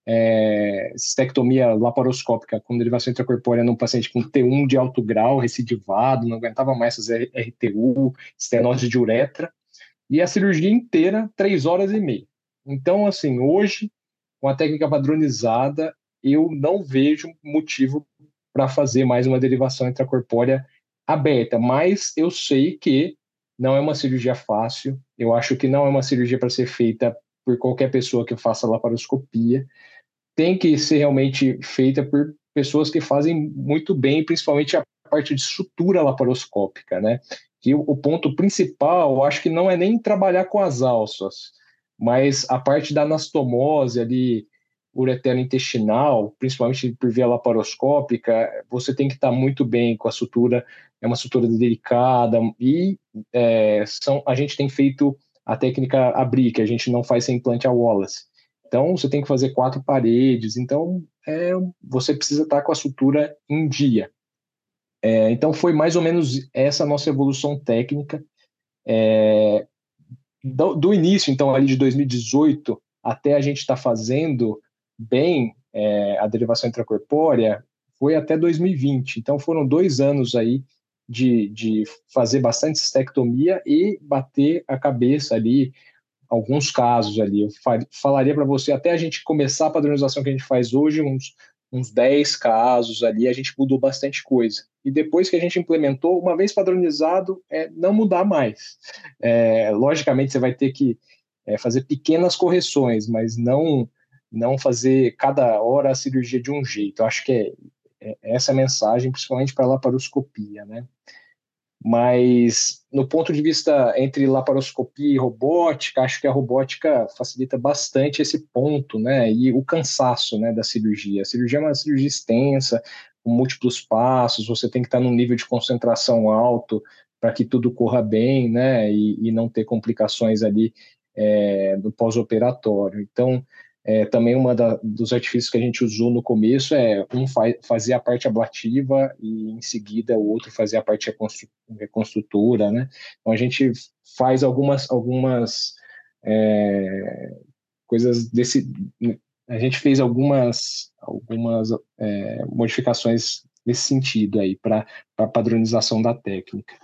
é, cistectomia laparoscópica com derivação intracorpórea num paciente com T1 de alto grau, recidivado, não aguentava mais fazer RTU, estenose de uretra, e a cirurgia inteira, três horas e meia. Então, assim, hoje, com a técnica padronizada, eu não vejo motivo para fazer mais uma derivação intracorpórea aberta, mas eu sei que não é uma cirurgia fácil, eu acho que não é uma cirurgia para ser feita por qualquer pessoa que faça laparoscopia, tem que ser realmente feita por pessoas que fazem muito bem, principalmente a parte de sutura laparoscópica, né? que o, ponto principal, eu acho que não é nem trabalhar com as alças, mas a parte da anastomose ali, uretero intestinal, principalmente por via laparoscópica, você tem que estar muito bem com a sutura, é uma sutura delicada, e é, são, a gente tem feito a técnica abrir, que a gente não faz sem implante a Wallace. Então, você tem que fazer quatro paredes, então é, você precisa estar com a sutura em dia. É, então foi mais ou menos essa nossa evolução técnica. É, do, do, início, então, ali de 2018 até a gente estar fazendo bem é, a derivação intracorpórea, foi até 2020. Então foram dois anos aí de, de fazer bastante cistectomia e bater a cabeça ali, alguns casos ali. Eu falaria para você, até a gente começar a padronização que a gente faz hoje, uns uns 10 casos ali, a gente mudou bastante coisa. E depois que a gente implementou, uma vez padronizado, é não mudar mais. É, logicamente, você vai ter que é, fazer pequenas correções, mas não não fazer cada hora a cirurgia de um jeito. Eu acho que é, é essa a mensagem, principalmente para a laparoscopia, né? Mas no ponto de vista entre laparoscopia e robótica, acho que a robótica facilita bastante esse ponto, né? E o cansaço, né, da cirurgia. A cirurgia é uma cirurgia extensa, com múltiplos passos, você tem que estar num nível de concentração alto para que tudo corra bem, né? E, e não ter complicações ali é, no pós-operatório. Então, é, também da, dos artifícios que a gente usou no começo é um fa fazer a parte ablativa e em seguida o outro fazer a parte reconstrutora, né? Então a gente faz algumas algumas é, coisas desse a gente fez algumas algumas é, modificações nesse sentido aí para padronização da técnica.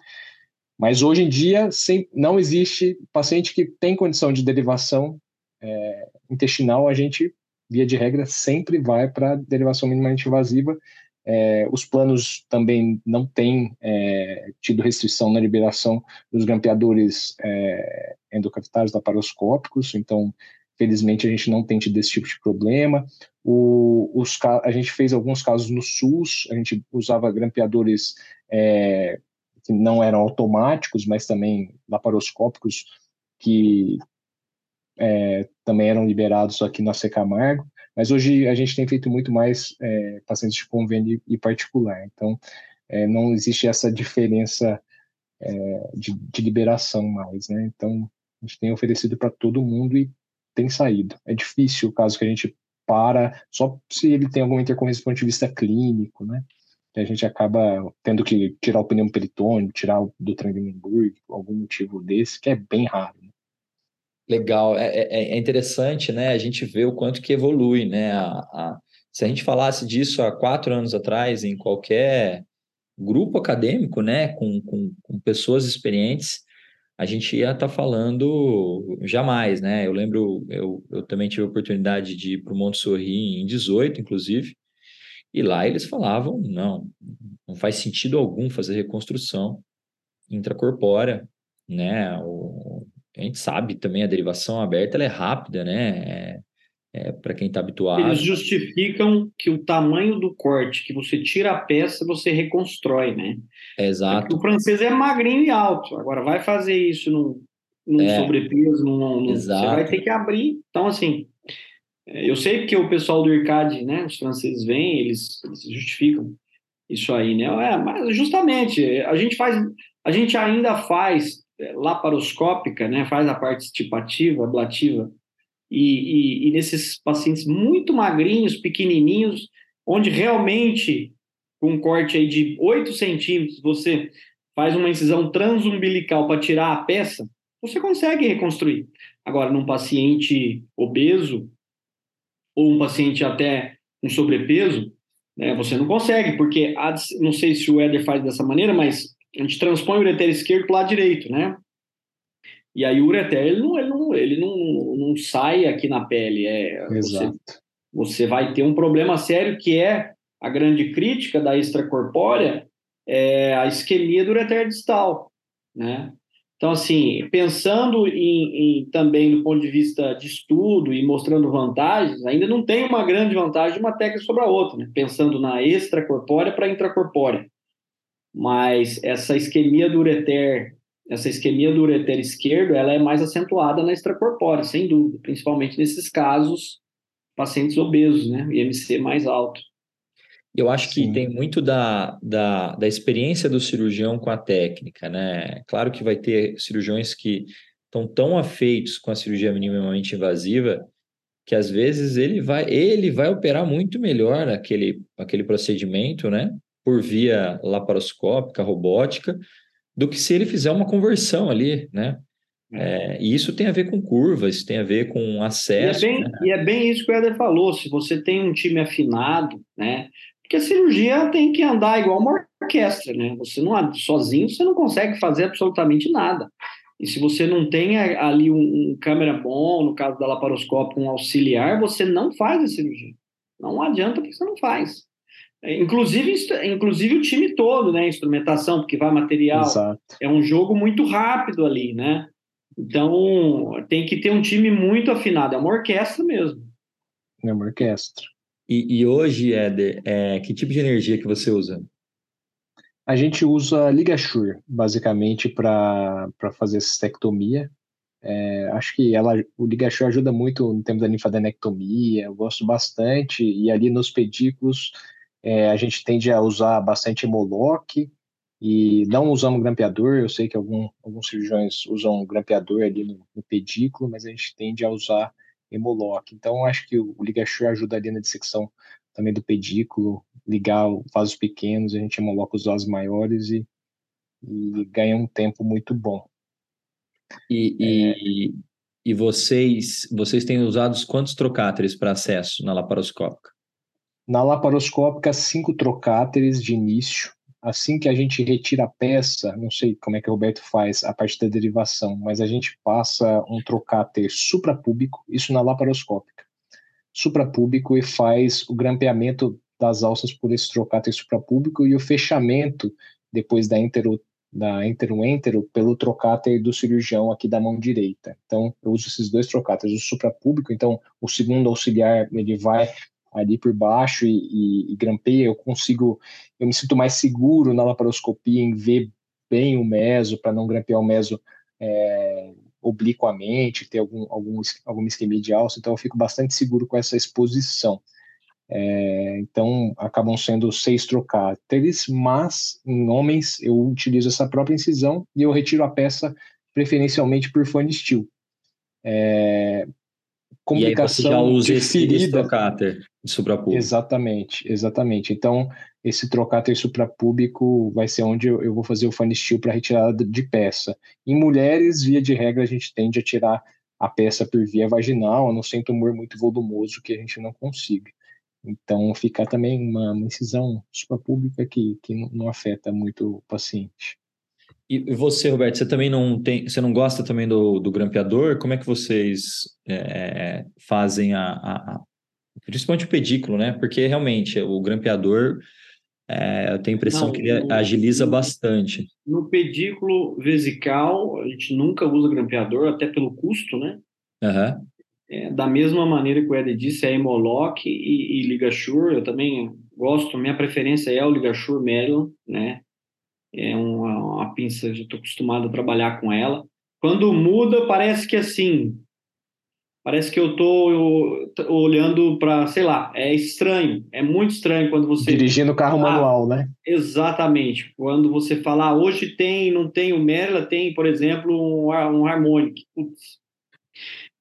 Mas hoje em dia sem, não existe paciente que tem condição de derivação é, intestinal, a gente, via de regra, sempre vai para derivação minimamente invasiva. É, os planos também não têm é, tido restrição na liberação dos grampeadores é, endocavitários laparoscópicos, então felizmente a gente não tem tido esse tipo de problema. O, os, a gente fez alguns casos no SUS, a gente usava grampeadores é, que não eram automáticos, mas também laparoscópicos, que é, também eram liberados aqui na Secamargo. Mas hoje a gente tem feito muito mais é, pacientes de convênio e particular. Então, é, não existe essa diferença é, de, de, liberação mais, né? Então, a gente tem oferecido para todo mundo e tem saído. É difícil o caso que a gente para, só se ele tem alguma intercorrência do ponto de vista clínico, né? Que a gente acaba tendo que tirar o pneu peritônio, tirar do Trendelenburg, algum motivo desse, que é bem raro. Né? Legal, é, é, é, interessante, né? A gente vê o quanto que evolui, né? A, a, se a gente falasse disso há quatro anos atrás, em qualquer grupo acadêmico, né, com, com, com pessoas experientes, a gente ia estar tá falando jamais, né? Eu lembro, eu, eu também tive a oportunidade de ir para o Montessori em 18, inclusive, e lá eles falavam, não, não faz sentido algum fazer reconstrução intracorpórea, né? O, a gente sabe também a derivação aberta ela é rápida, né? É, é, para quem está habituado. Eles justificam que o tamanho do corte que você tira a peça, você reconstrói, né? Exato. o francês é magrinho e alto. Agora, vai fazer isso num, num é. sobrepeso, num, num, você vai ter que abrir. Então, assim, eu sei que o pessoal do IRCAD, né, os franceses vêm, eles, eles justificam isso aí, né? É, mas justamente, a gente faz, a gente ainda faz laparoscópica, né, faz a parte estipativa, ablativa, e, e, e nesses pacientes muito magrinhos, pequenininhos, onde realmente, com um corte aí de 8 centímetros, você faz uma incisão transumbilical para tirar a peça, você consegue reconstruir. Agora, num paciente obeso, ou um paciente até com sobrepeso, né, você não consegue, porque, a, não sei se o Éder faz dessa maneira, mas a gente transpõe o ureter esquerdo para o lado direito, né? E aí o ureter, ele não, ele não, ele não, não sai aqui na pele. É, Exato. Você, você vai ter um problema sério que é a grande crítica da extracorpórea, é a isquemia do ureter distal, né? Então, assim, pensando em, em, também do ponto de vista de estudo e mostrando vantagens, ainda não tem uma grande vantagem de uma técnica sobre a outra, né? pensando na extracorpórea para intracorpórea. Mas essa isquemia do ureter essa isquemia do ureter esquerdo ela é mais acentuada na extracorpórea, sem dúvida, principalmente nesses casos pacientes obesos, né, IMC mais alto. Eu acho que Sim. tem muito da, da, da experiência do cirurgião com a técnica, né? Claro que vai ter cirurgiões que estão tão afeitos com a cirurgia minimamente invasiva que às vezes ele vai ele vai operar muito melhor aquele, aquele procedimento, né? Por via laparoscópica, robótica, do que se ele fizer uma conversão ali, né? É. é, e isso tem a ver com curvas, tem a ver com acesso. E é, bem, né? e é bem isso que o Eder falou: se você tem um time afinado, né? Porque a cirurgia tem que andar igual uma orquestra, né? Você não sozinho você não consegue fazer absolutamente nada. E se você não tem ali um, um câmera bom, no caso da laparoscópio, um auxiliar, você não faz a cirurgia. Não adianta porque você não faz. Inclusive, inclusive o time todo, né? Instrumentação, porque vai material. Exato. É um jogo muito rápido ali, né? Então, tem que ter um time muito afinado. É uma orquestra mesmo. É uma orquestra. E, e hoje, Éder, é, que tipo de energia que você usa? A gente usa Ligasure, basicamente, para fazer cistectomia. É, acho que ela, o Ligasure ajuda muito no tempo da linfadenectomia, eu gosto bastante. E ali nos pedículos é, a gente tende a usar bastante Moloch e não usamos grampeador. Eu sei que algum, alguns cirurgiões usam grampeador ali no, no, pedículo, mas a gente tende a usar Hemolock. Então, acho que o, Ligashore ajuda ali na dissecção também do pedículo, ligar vasos pequenos, a gente hemoloca os vasos maiores e, e ganha um tempo muito bom. E, e, é... e vocês, vocês têm usado quantos trocáteres para acesso na laparoscópica? Na laparoscópica, cinco trocáteres de início. Assim que a gente retira a peça, não sei como é que o Roberto faz a parte da derivação, mas a gente passa um trocáter suprapúbico, isso na laparoscópica, suprapúbico e faz o grampeamento das alças por esse trocáter suprapúbico e o fechamento depois da, intero, da entero-entero pelo trocáter do cirurgião aqui da mão direita. Então, eu uso esses dois trocáteres, o suprapúbico, então o segundo auxiliar, ele vai ali por baixo e, e, e grampeia, eu consigo, eu me sinto mais seguro na laparoscopia em ver bem o meso, para não grampear o meso é, obliquamente, ter algum, algum, alguma isquemia de alça, então eu fico bastante seguro com essa exposição. É, então, acabam sendo seis trocáteres, mas em homens eu utilizo essa própria incisão e eu retiro a peça preferencialmente por fone steel. É, comunicação e aí você já usa esse, esse trocáter suprapúbico. Exatamente, exatamente. Então, esse trocáter suprapúbico vai ser onde eu, eu vou fazer o fone steel para retirada de peça. Em mulheres, via de regra, a gente tende a tirar a peça por via vaginal, a não ser um tumor muito volumoso que a gente não consiga. Então, fica também uma, uma incisão suprapública que, que não, não afeta muito o paciente. E você, Roberto, você também não tem, você não gosta também do, do grampeador? Como é que vocês é, fazem a, a, a, principalmente o pedículo, né? Porque realmente o grampeador, é, eu tenho a impressão não, que ele agiliza no, bastante. No pedículo vesical, a gente nunca usa grampeador, até pelo custo, né? Uhum. É, da mesma maneira que o Ed disse, é Hemolock e, e Ligasure, eu também gosto, minha preferência é o Ligasure Merlin, né? É uma, uma pinça, já estou acostumado a trabalhar com ela. Quando muda, parece que assim, parece que eu estou olhando para, sei lá, é estranho, é muito estranho quando você... Dirigindo carro ah, manual, né? Exatamente. Quando você fala, ah, hoje tem, não tem o Merla, tem, por exemplo, um, um Harmonic. Putz,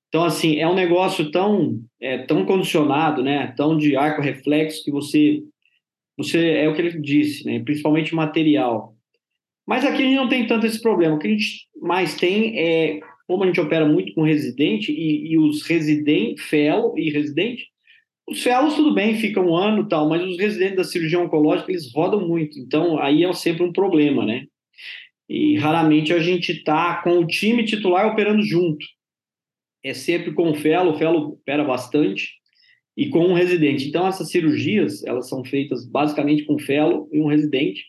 então, assim, é um negócio tão, é, tão condicionado, né? Tão de arco reflexo que você, você é o que ele disse, né? Principalmente material. Mas aqui a gente não tem tanto esse problema. O que a gente mais tem é, como a gente opera muito com residente e, e os residente, fellow e residente, os fellows tudo bem, ficam um ano tal, mas os residentes da cirurgia oncológica eles rodam muito. Então aí é sempre um problema, né? E raramente a gente está com o time titular operando junto é sempre com o Felo, o Felo opera bastante, e com um residente. Então, essas cirurgias, elas são feitas basicamente com Felo e um residente.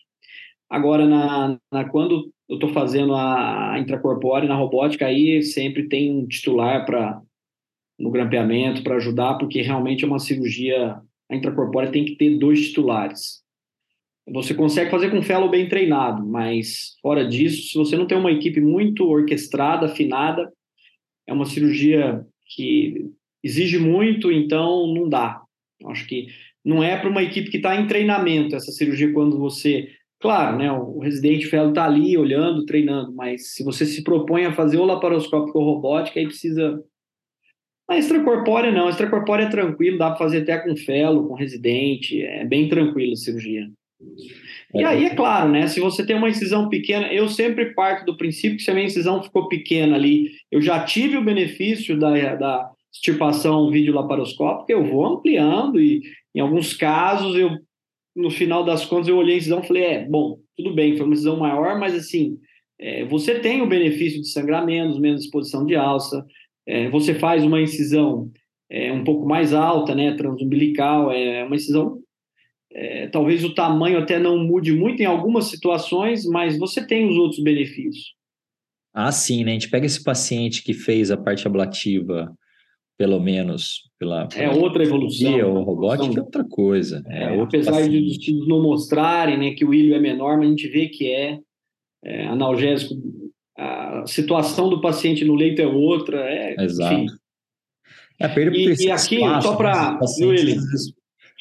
Agora, na, na quando eu estou fazendo a intracorpórea, na robótica, aí sempre tem um titular para no grampeamento, para ajudar, porque realmente é uma cirurgia, a intracorpórea tem que ter dois titulares. Você consegue fazer com fellow bem treinado, mas fora disso, se você não tem uma equipe muito orquestrada, afinada, é uma cirurgia que exige muito, então não dá. Acho que não é para uma equipe que está em treinamento essa cirurgia quando você. Claro, né, o residente fellow está ali olhando, treinando, mas se você se propõe a fazer o laparoscópico ou robótica, aí precisa. A extracorpórea não, a extracorpórea é tranquilo, dá para fazer até com fellow, com residente, é bem tranquilo a cirurgia. E aí, é claro, né? Se você tem uma incisão pequena, eu sempre parto do princípio que se a minha incisão ficou pequena ali, eu já tive o benefício da, da extirpação videolaparoscópica, eu vou ampliando e, em alguns casos, eu, no final das contas, eu olhei a incisão e falei, é, bom, tudo bem, foi uma incisão maior, mas assim, é, você tem o benefício de sangramentos, menos exposição de alça, é, você faz uma incisão é, um pouco mais alta, né, transumbilical, é uma incisão é, talvez o tamanho até não mude muito em algumas situações, mas você tem os outros benefícios. Ah, sim, né? A gente pega esse paciente que fez a parte ablativa, pelo menos, pela. pela é outra evolução. Ou robótica é outra coisa. É, é apesar de os estudos não mostrarem né, que o ilho é menor, mas a gente vê que é, é analgésico. A situação do paciente no leito é outra. É, Exato. Enfim. É, e, e aqui, espaço, só para.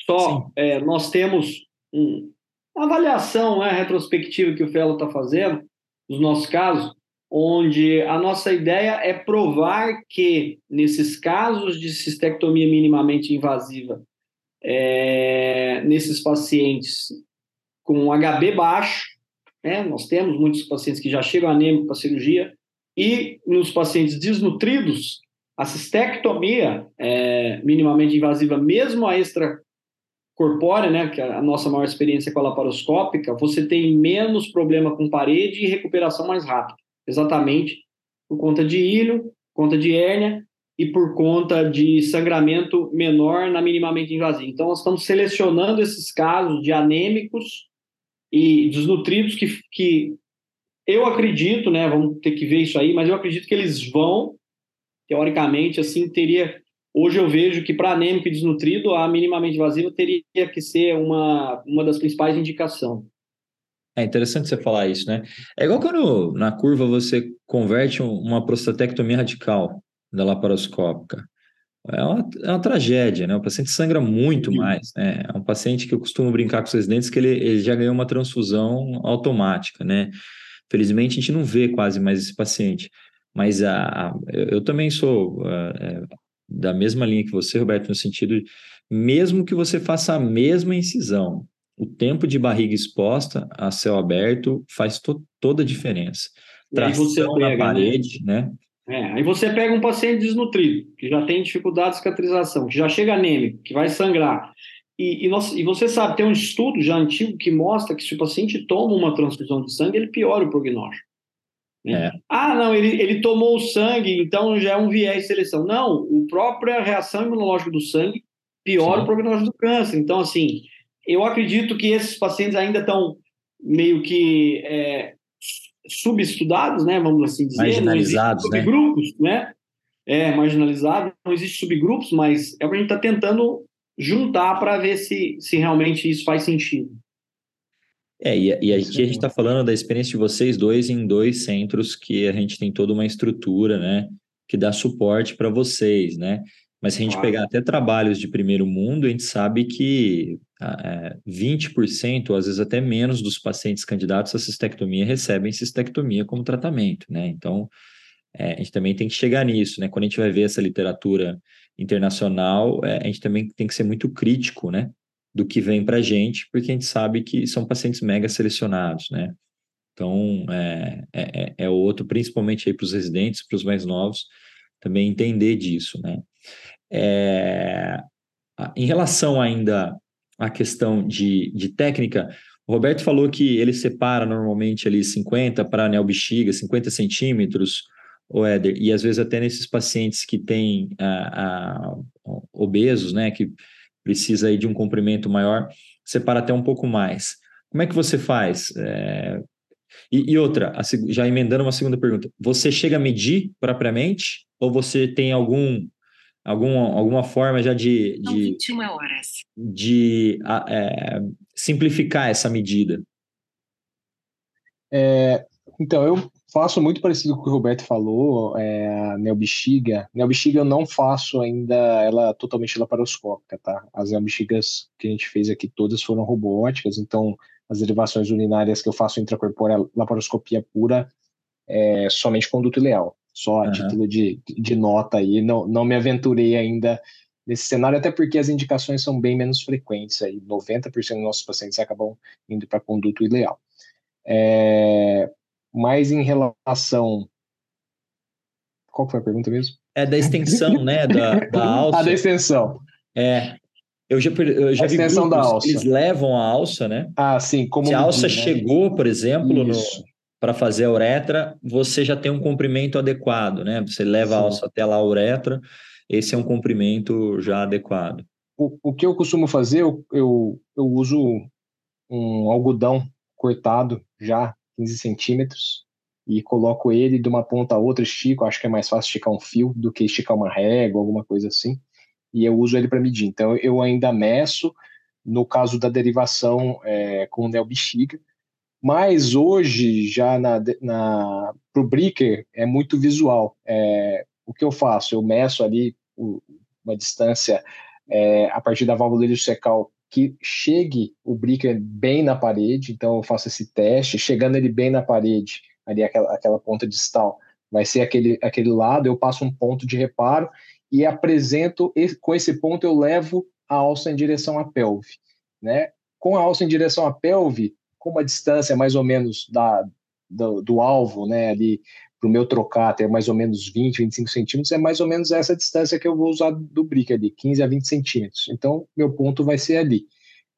Só é, nós temos um, uma avaliação né, retrospectiva que o Felo está fazendo nos nossos casos, onde a nossa ideia é provar que nesses casos de cistectomia minimamente invasiva, é, nesses pacientes com HB baixo, né, nós temos muitos pacientes que já chegam anêmicos para cirurgia, e nos pacientes desnutridos, a cistectomia é, minimamente invasiva, mesmo a extra corpórea, né, que é a nossa maior experiência com a laparoscópica, você tem menos problema com parede e recuperação mais rápida. Exatamente por conta de ilho, conta de hérnia e por conta de sangramento menor na minimamente invasiva. Então, nós estamos selecionando esses casos de anêmicos e desnutridos que, que eu acredito, né? Vamos ter que ver isso aí, mas eu acredito que eles vão, teoricamente, assim, teria. Hoje eu vejo que para anêmico e desnutrido, a minimamente invasiva teria que ser uma, uma das principais indicações. É interessante você falar isso, né? É igual quando na curva você converte uma prostatectomia radical da laparoscópica. É uma, é uma tragédia, né? O paciente sangra muito Sim. mais, né? É um paciente que eu costumo brincar com os residentes que ele, ele já ganhou uma transfusão automática, né? Felizmente a gente não vê quase mais esse paciente. Mas a, a eu, também sou é, da mesma linha que você, Roberto, no sentido de, mesmo que você faça a mesma incisão, o tempo de barriga exposta a céu aberto faz to, toda a diferença. Tração na né? parede, né? É, aí você pega um paciente desnutrido, que já tem dificuldade de cicatrização, que já chega anêmico, que vai sangrar. E, e, nós, e, você sabe, tem um estudo já antigo que mostra que se o paciente toma uma transfusão de sangue, ele piora o prognóstico. Né? É. Ah, não, ele, ele tomou o sangue, então já é um viés de seleção. Não, o própria reação imunológica do sangue piora Sim. o prognóstico do câncer. Então, assim, eu acredito que esses pacientes ainda estão meio que é, subestudados, né, vamos assim dizer. Marginalizados, não subgrupos, né? né? É, marginalizado, não existe subgrupos, mas é o que a gente está tentando juntar para ver se, se realmente isso faz sentido. É, e, e aqui a gente está falando da experiência de vocês dois em dois centros que a gente tem toda uma estrutura, né, que dá suporte para vocês, né? Mas se a gente claro. pegar até trabalhos de primeiro mundo, a gente sabe que é, 20%, ou às vezes até menos, dos pacientes candidatos à cistectomia recebem cistectomia como tratamento, né? Então, é, a gente também tem que chegar nisso, né? Quando a gente vai ver essa literatura internacional, é, a gente também tem que ser muito crítico, né? Do que vem para a gente, porque a gente sabe que são pacientes mega selecionados, né? Então, é, é, é, é outro, principalmente aí para os residentes, para os mais novos, também entender disso, né? É, em relação ainda a questão de, de técnica, o Roberto falou que ele separa normalmente ali 50 para anel bexiga, 50 centímetros, o Éder, e às vezes até nesses pacientes que têm a, obesos, né, que precisa aí de um comprimento maior, separa até um pouco mais. Como é que você faz? É... E, e, outra, já emendando uma segunda pergunta, você chega a medir propriamente ou você tem algum algum, alguma forma já de, de, de é, simplificar essa medida? É, então, eu faço muito parecido com o que o Roberto falou, é, a neobexiga. Neobexiga eu não faço ainda ela totalmente laparoscópica, tá? As neobexigas que a gente fez aqui todas foram robóticas, então as derivações urinárias que eu faço intracorpórea laparoscopia pura é somente conduto ileal só a uhum. título de, de nota aí. Não, não me aventurei ainda nesse cenário, até porque as indicações são bem menos frequentes. Aí 90% dos nossos pacientes acabam indo para conduto ileal. É, mas em relação. Qual foi a pergunta mesmo? É da extensão, né? Da, da [laughs] alça. A da extensão. É. Eu já, eu já vi grupos, da alça. eles levam a alça, né? Ah, sim. Como Se a alça né? chegou, por exemplo, Isso. no, para fazer a uretra, você já tem um comprimento adequado, né? Você leva Sim. a alça até lá a uretra, esse é um comprimento já adequado. O, o que eu costumo fazer, eu, eu, eu uso um algodão cortado já 15 centímetros e coloco ele de uma ponta a outra, estico, acho que é mais fácil esticar um fio do que esticar uma régua, alguma coisa assim, e eu uso ele para medir. Então eu ainda meço, no caso da derivação é, com o neo bexiga, mas hoje, já na, na, para o Breaker, é muito visual. É, o que eu faço? Eu meço ali uma distância é, a partir da válvula secal que chegue o Breaker bem na parede, então eu faço esse teste, chegando ele bem na parede, ali aquela, aquela ponta distal, vai ser aquele, aquele lado, eu passo um ponto de reparo e apresento, com esse ponto eu levo a alça em direção à pelve, né? Com a alça em direção à pelve, com uma distância mais ou menos da, do, do alvo, né, ali para o meu trocar ter mais ou menos 20, 25 centímetros, é mais ou menos essa distância que eu vou usar do brick ali, 15 a 20 centímetros. Então, meu ponto vai ser ali.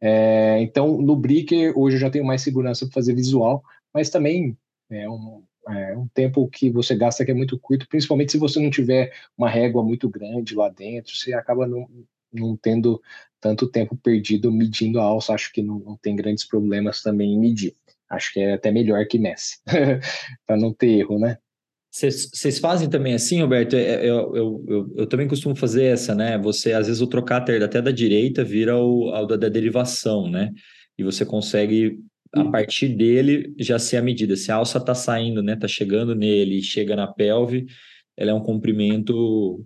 É, então, no brick, hoje eu já tenho mais segurança para fazer visual, mas também é um, é um tempo que você gasta que é muito curto, principalmente se você não tiver uma régua muito grande lá dentro, você acaba não, não tendo tanto tempo perdido medindo a alça, acho que não, não tem grandes problemas também em medir. Acho que é até melhor que Messi, [laughs] para não ter erro, né? Vocês fazem também assim, Roberto? Eu, eu, eu, eu, eu também costumo fazer essa, né? Você, às vezes, o trocater até da direita vira o, o da, da derivação, né? E você consegue, a partir dele, já ser a medida. Se a alça está saindo, né? Está chegando nele e chega na pelve, ela é um comprimento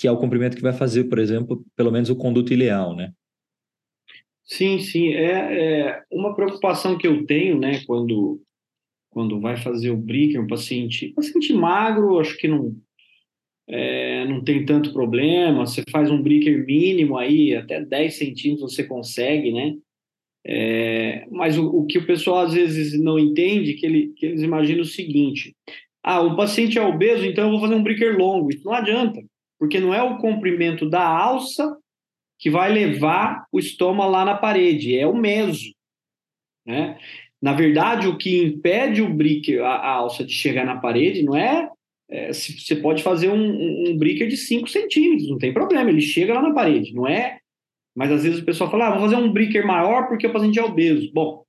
que é o comprimento que vai fazer, por exemplo, pelo menos o conduto ileal, né? Sim, sim. É, é uma preocupação que eu tenho, né, quando, quando vai fazer o breaker, um paciente, paciente magro, acho que não, é, não tem tanto problema. Você faz um breaker mínimo aí, até 10 centímetros você consegue, né? É, mas o, o, que o pessoal às vezes não entende, que, ele, que eles imaginam o seguinte: ah, o paciente é obeso, então eu vou fazer um breaker longo. Isso não adianta, porque não é o comprimento da alça que vai levar o estômago lá na parede, é o meso. Né? Na verdade, o que impede o breaker, a, a alça de chegar na parede, não é. é você pode fazer um, um breaker de 5 centímetros, não tem problema, ele chega lá na parede, não é. Mas às vezes o pessoal fala, ah, vou fazer um breaker maior porque o paciente é obeso. Bom,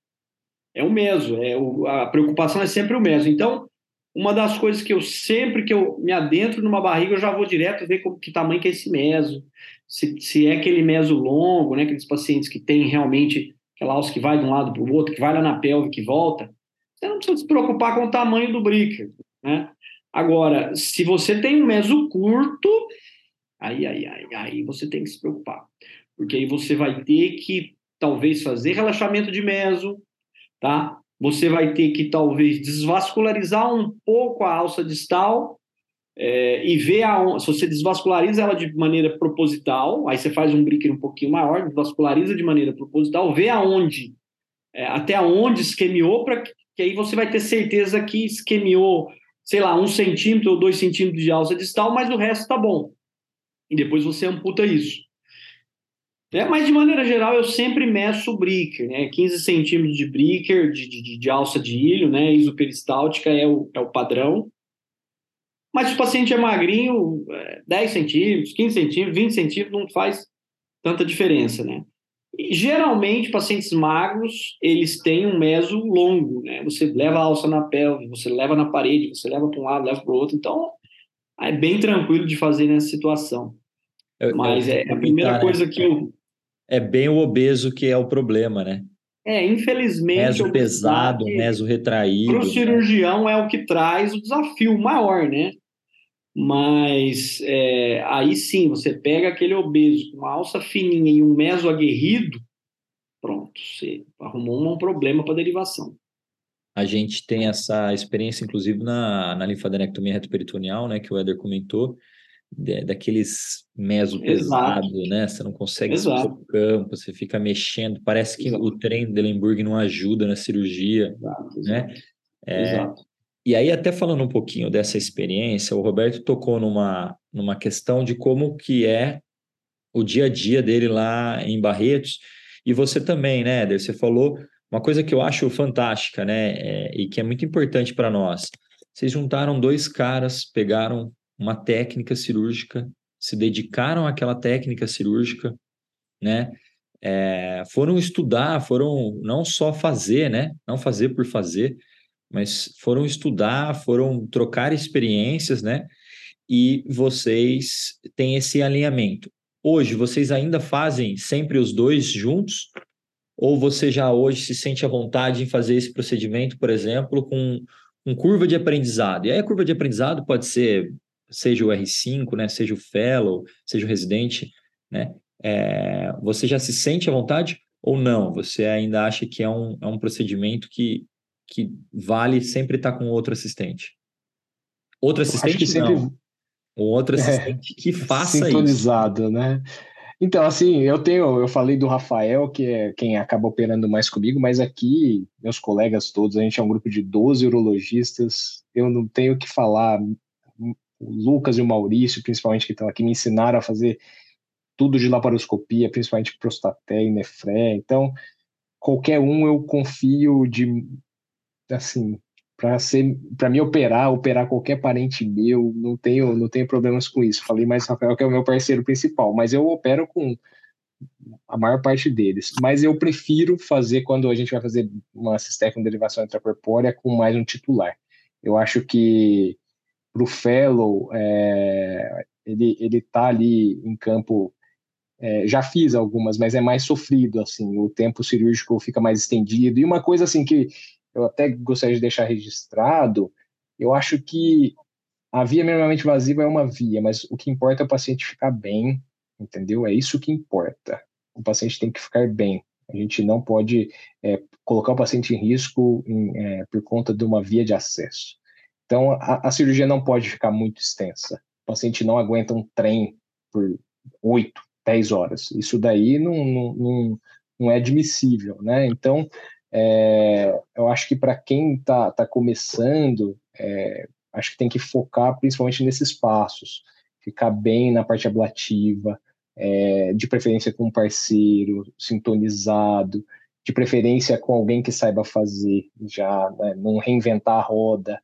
é o meso, é o, a preocupação é sempre o meso. Então, uma das coisas que eu sempre que eu me adentro numa barriga, eu já vou direto ver como, que tamanho que é esse meso, se, se é aquele meso longo, né, aqueles pacientes que têm realmente aquela alça que vai de um lado para o outro, que vai lá na pelve que volta, você não precisa se preocupar com o tamanho do breaker, né? Agora, se você tem um meso curto, aí, aí, aí, aí você tem que se preocupar, porque aí você vai ter que talvez fazer relaxamento de meso, tá? Você vai ter que talvez desvascularizar um pouco a alça distal é, e ver a, se você desvasculariza ela de maneira proposital, aí você faz um breaker um pouquinho maior, desvasculariza de maneira proposital, vê aonde, é, até onde esquemiou, para que, que aí você vai ter certeza que esquemiou, sei lá, um centímetro ou dois centímetros de alça distal, mas o resto está bom. E depois você amputa isso. É, mas, de maneira geral, eu sempre meço o breaker, né? 15 centímetros de breaker, de, de, de alça de ilho, né? Isoperistáltica é o, é o padrão. Mas se o paciente é magrinho, 10 é, centímetros, 15 centímetros, 20 centímetros não faz tanta diferença, né? E, geralmente, pacientes magros, eles têm um meso longo, né? Você leva a alça na pelve, você leva na parede, você leva para um lado, leva para o outro. Então, é bem tranquilo de fazer nessa situação. Eu, Mas eu, é a primeira né? coisa que eu é bem o obeso que é o problema, né? É, infelizmente. Meso pesado, meso retraído. Para o cirurgião é o que traz o desafio maior, né? Mas é, aí sim, você pega aquele obeso com uma alça fininha e um meso aguerrido, pronto, você arrumou um problema para derivação. A gente tem essa experiência, inclusive, na, na linfadenectomia retoperitoneal, né, que o Éder comentou, daqueles meso pesado, né? Você não consegue sair do campo, você fica mexendo. Parece que Exato. o trem de Lemburg não ajuda na cirurgia, Exato. né? É, Exato. E aí, até falando um pouquinho dessa experiência, o Roberto tocou numa, numa questão de como que é o dia a dia dele lá em Barretos. E você também, né, Éder? Você falou uma coisa que eu acho fantástica, né? É, e que é muito importante para nós. Vocês juntaram dois caras, pegaram uma técnica cirúrgica, se dedicaram àquela técnica cirúrgica, né? É, foram estudar, foram não só fazer, né? Não fazer por fazer, mas foram estudar, foram trocar experiências, né? E vocês têm esse alinhamento. Hoje, vocês ainda fazem sempre os dois juntos? Ou você já hoje se sente à vontade em fazer esse procedimento, por exemplo, com, com curva de aprendizado? E aí a curva de aprendizado pode ser seja o R5, né, seja o Fellow, seja o residente, né, é, você já se sente à vontade ou não? Você ainda acha que é um, é um procedimento que, que vale sempre estar com outro assistente? Outro assistente sempre... não. Um outro [laughs] é, assistente é, que faça sintonizado, isso. né? Então, assim, eu tenho, eu falei do Rafael, que é quem acaba operando mais comigo, mas aqui, meus colegas todos, a gente é um grupo de 12 urologistas, eu não tenho que falar o Lucas e o Maurício, principalmente, que estão aqui, me ensinaram a fazer tudo de laparoscopia, principalmente prostaté e nefré. Então, qualquer um eu confio de, assim, para ser para me operar, operar qualquer parente meu, não tenho não tenho problemas com isso. Falei mais Rafael que é o meu parceiro principal, mas eu opero com a maior parte deles. Mas eu prefiro fazer quando a gente vai fazer uma cisteca com derivação intracorpórea com mais um titular. Eu acho que para o fellow, é, ele ele está ali em campo. É, já fiz algumas, mas é mais sofrido assim. O tempo cirúrgico fica mais estendido. E uma coisa assim que eu até gostaria de deixar registrado, eu acho que a via minimamente invasiva é uma via, mas o que importa é o paciente ficar bem, entendeu? É isso que importa. O paciente tem que ficar bem. A gente não pode é, colocar o paciente em risco em, é, por conta de uma via de acesso. Então, a, a, cirurgia não pode ficar muito extensa. O paciente não aguenta um trem por 8, 10 horas. Isso daí não, não, não, não é admissível, né? Então, é, eu acho que para quem está tá começando, é, acho que tem que focar principalmente nesses passos. Ficar bem na parte ablativa, é, de preferência com um parceiro, sintonizado, de preferência com alguém que saiba fazer, já né, não reinventar a roda.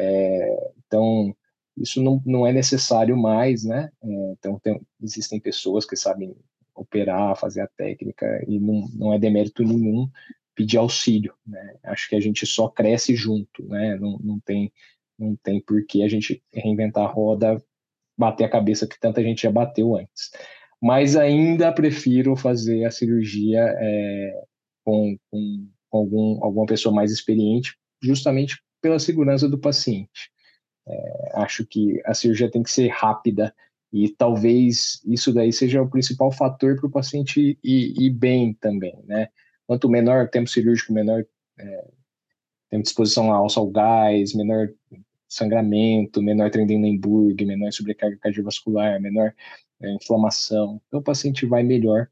É, então, isso não, não é necessário mais, né? É, então, tem, existem pessoas que sabem operar, fazer a técnica, e não, não é demérito nenhum pedir auxílio, né? Acho que a gente só cresce junto, né? Não, não tem não tem por que a gente reinventar a roda, bater a cabeça que tanta gente já bateu antes mas ainda prefiro fazer a cirurgia é, com, com algum, alguma pessoa mais experiente, justamente pela segurança do paciente. É, acho que a cirurgia tem que ser rápida e talvez isso daí seja o principal fator para o paciente ir, ir, bem também, né? Quanto menor tempo cirúrgico, menor é, tempo de exposição ao gás, menor sangramento, menor Trendelenburg, menor sobrecarga cardiovascular, menor é, inflamação. Então o paciente vai melhor.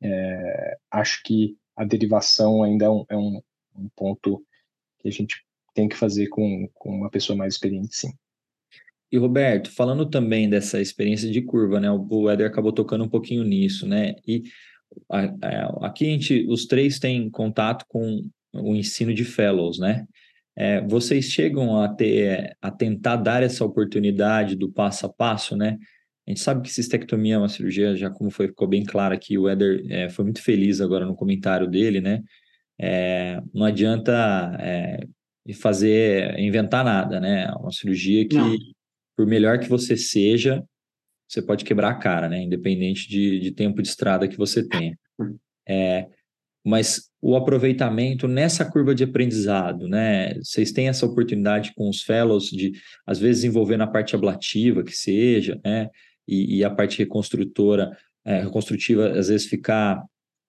É, acho que a derivação ainda é um, é um, um, ponto que a gente tem que fazer com, com uma pessoa mais experiente, sim. E Roberto, falando também dessa experiência de curva, né? O Éder acabou tocando um pouquinho nisso, né? E aqui a gente, os três têm contato com o ensino de fellows, né? É, vocês chegam a ter, a tentar dar essa oportunidade do passo a passo, né? A gente sabe que cistectomia é uma cirurgia, já como foi, ficou bem claro aqui, o Éder é, foi muito feliz agora no comentário dele, né? É, não adianta é, fazer, inventar nada, né? É uma cirurgia que, não. por melhor que você seja, você pode quebrar a cara, né? Independente de, de tempo de estrada que você tenha. [laughs] É, mas o aproveitamento nessa curva de aprendizado, né? Vocês têm essa oportunidade com os fellows de, às vezes, envolver na parte ablativa, que seja, né? E, e a parte reconstrutora, é, reconstrutiva, às vezes, ficar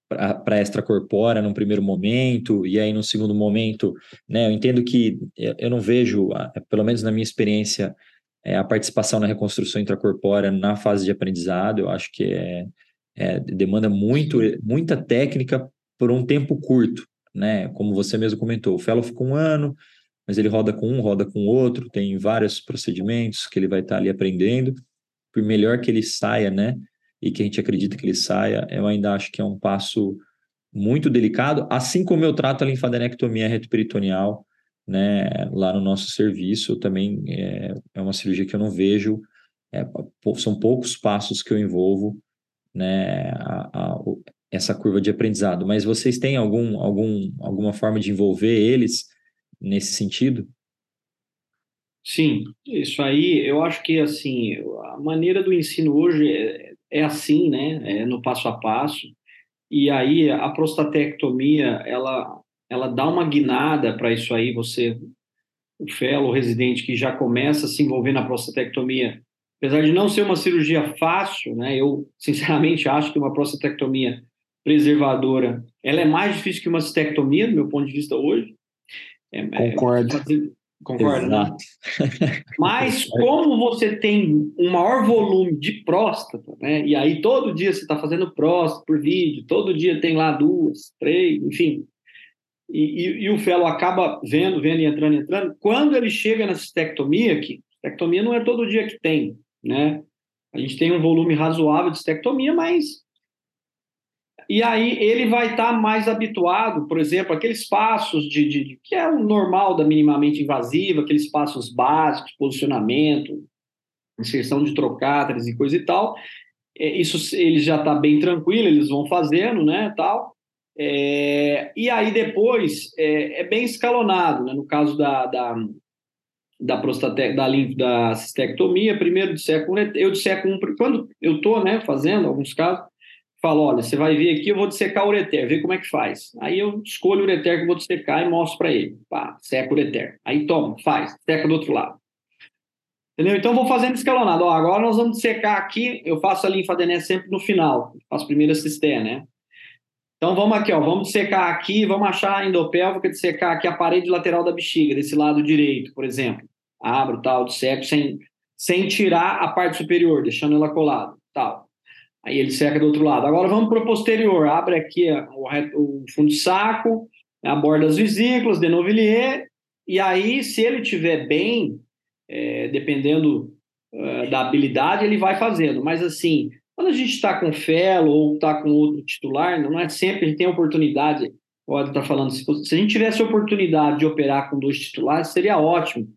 para extracorpórea num primeiro momento, e aí no segundo momento, né? Eu entendo que eu não vejo, pelo menos na minha experiência, é, a participação na reconstrução intracorpórea na fase de aprendizado, eu acho que é, é demanda muito, muita técnica por um tempo curto, né? Como você mesmo comentou, o fellow fica um ano, mas ele roda com um, roda com outro, tem vários procedimentos que ele vai estar ali aprendendo. Por melhor que ele saia, né? E que a gente acredita que ele saia, eu ainda acho que é um passo muito delicado, assim como eu trato a linfadenectomia retoperitoneal, né? Lá no nosso serviço, também é, é uma cirurgia que eu não vejo, é, são poucos passos que eu envolvo, né? A, a, essa curva de aprendizado, mas vocês têm algum, algum, alguma forma de envolver eles nesse sentido? Sim, isso aí, eu acho que assim, a maneira do ensino hoje é, é assim, né? É no passo a passo. E aí a prostatectomia, ela ela dá uma guinada para isso aí, você o fellow residente que já começa a se envolver na prostatectomia, apesar de não ser uma cirurgia fácil, né? Eu sinceramente acho que uma prostatectomia preservadora, ela é mais difícil que uma cistectomia, do meu ponto de vista hoje. É, é Concordo. É, concordo, né? [laughs] Mas como você tem um maior volume de próstata, né? E aí todo dia você está fazendo próstata por vídeo, todo dia tem lá duas, três, enfim. E, e, e o fellow acaba vendo, vendo e entrando, entrando. Quando ele chega na cistectomia, que cistectomia não é todo dia que tem, né? A gente tem um volume razoável de cistectomia, mas e aí ele vai estar tá mais habituado, por exemplo, aqueles passos de, de, de, que é o normal da minimamente invasiva, aqueles passos básicos, posicionamento, inserção de trocáteres e coisa e tal. é, isso ele já está bem tranquilo, eles vão fazendo, né, tal. É, e aí depois é, é bem escalonado, né? No caso da, da, da prostate, da, da cistectomia, primeiro disseco, eu disseco um, quando eu estou né, fazendo alguns casos, falo, olha, você vai vir aqui, eu vou dissecar o ureter, ver como é que faz. Aí eu escolho o ureter que eu vou dissecar e mostro para ele. Pá, seca o ureter. Aí toma, faz, seca do outro lado. Entendeu? Então vou fazendo escalonado. Ó, agora nós vamos dissecar aqui, eu faço a linfadenese sempre no final, faço primeiro a cister, né? Então vamos aqui, ó, vamos secar aqui, vamos achar a endopélvica de secar aqui a parede lateral da bexiga, desse lado direito, por exemplo. Abro tal, seco sem, sem tirar a parte superior, deixando ela colada, tal. Aí ele seca do outro lado. Agora vamos para o posterior, abre aqui o, o, fundo de saco, aborda as vesículas, denovillier, e aí se ele tiver bem, é, dependendo é, da habilidade, ele vai fazendo. Mas assim, quando a gente está com Felo ou está com outro titular, não é sempre gente tem oportunidade. O está falando, se, se a gente tivesse a oportunidade de operar com dois titulares, seria ótimo.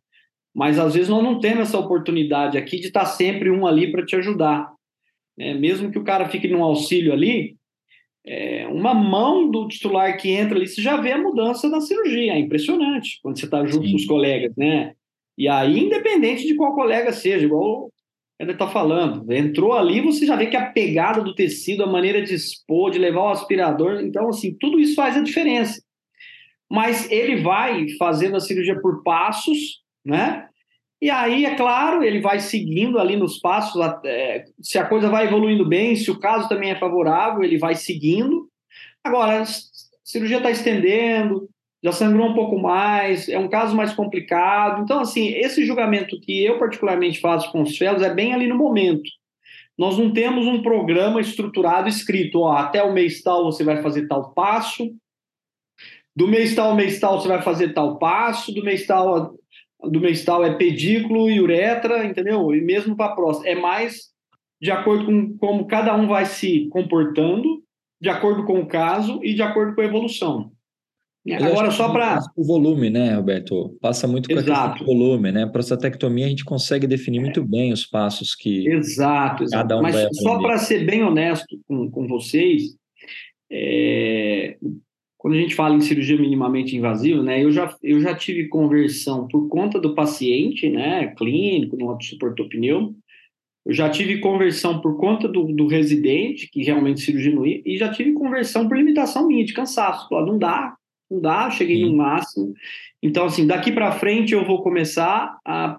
Mas às vezes nós não temos essa oportunidade aqui de estar tá sempre um ali para te ajudar. É, mesmo que o cara fique num auxílio ali, é, uma mão do titular que entra ali, você já vê a mudança na cirurgia. É impressionante quando você está junto Sim. com os colegas, né? E aí, independente de qual colega seja, igual ele está falando. Entrou ali, você já vê que a pegada do tecido, a maneira de expor, de levar o aspirador, então, assim, tudo isso faz a diferença. Mas ele vai fazendo a cirurgia por passos, né? E aí, é claro, ele vai seguindo ali nos passos, é, se a coisa vai evoluindo bem, se o caso também é favorável, ele vai seguindo. Agora, a cirurgia está estendendo, já sangrou um pouco mais, é um caso mais complicado. Então, assim, esse julgamento que eu particularmente faço com os fellows é bem ali no momento. Nós não temos um programa estruturado escrito, ó, até o mês tal você vai fazer tal passo, do mês tal ao mês tal você vai fazer tal passo, do mês tal do mês tal é pedículo e uretra, entendeu? E mesmo para a próstata. É mais de acordo com como cada um vai se comportando, de acordo com o caso e de acordo com a evolução. Agora, só para. O volume, né, Roberto? Passa muito com exato. a volume, né? Prostatectomia, a gente consegue definir muito bem os passos que exato, exato. cada um Mas vai só para ser bem honesto com, com vocês, é... quando a gente fala em cirurgia minimamente invasiva, né, eu já, eu já tive conversão por conta do paciente, né, clínico, no suportou pneu, eu já tive conversão por conta do, do residente, que realmente cirurgia não ia, e já tive conversão por limitação minha, de cansaço. Não dá, não dá, cheguei Sim. no máximo. Então, assim, daqui para frente eu vou começar a,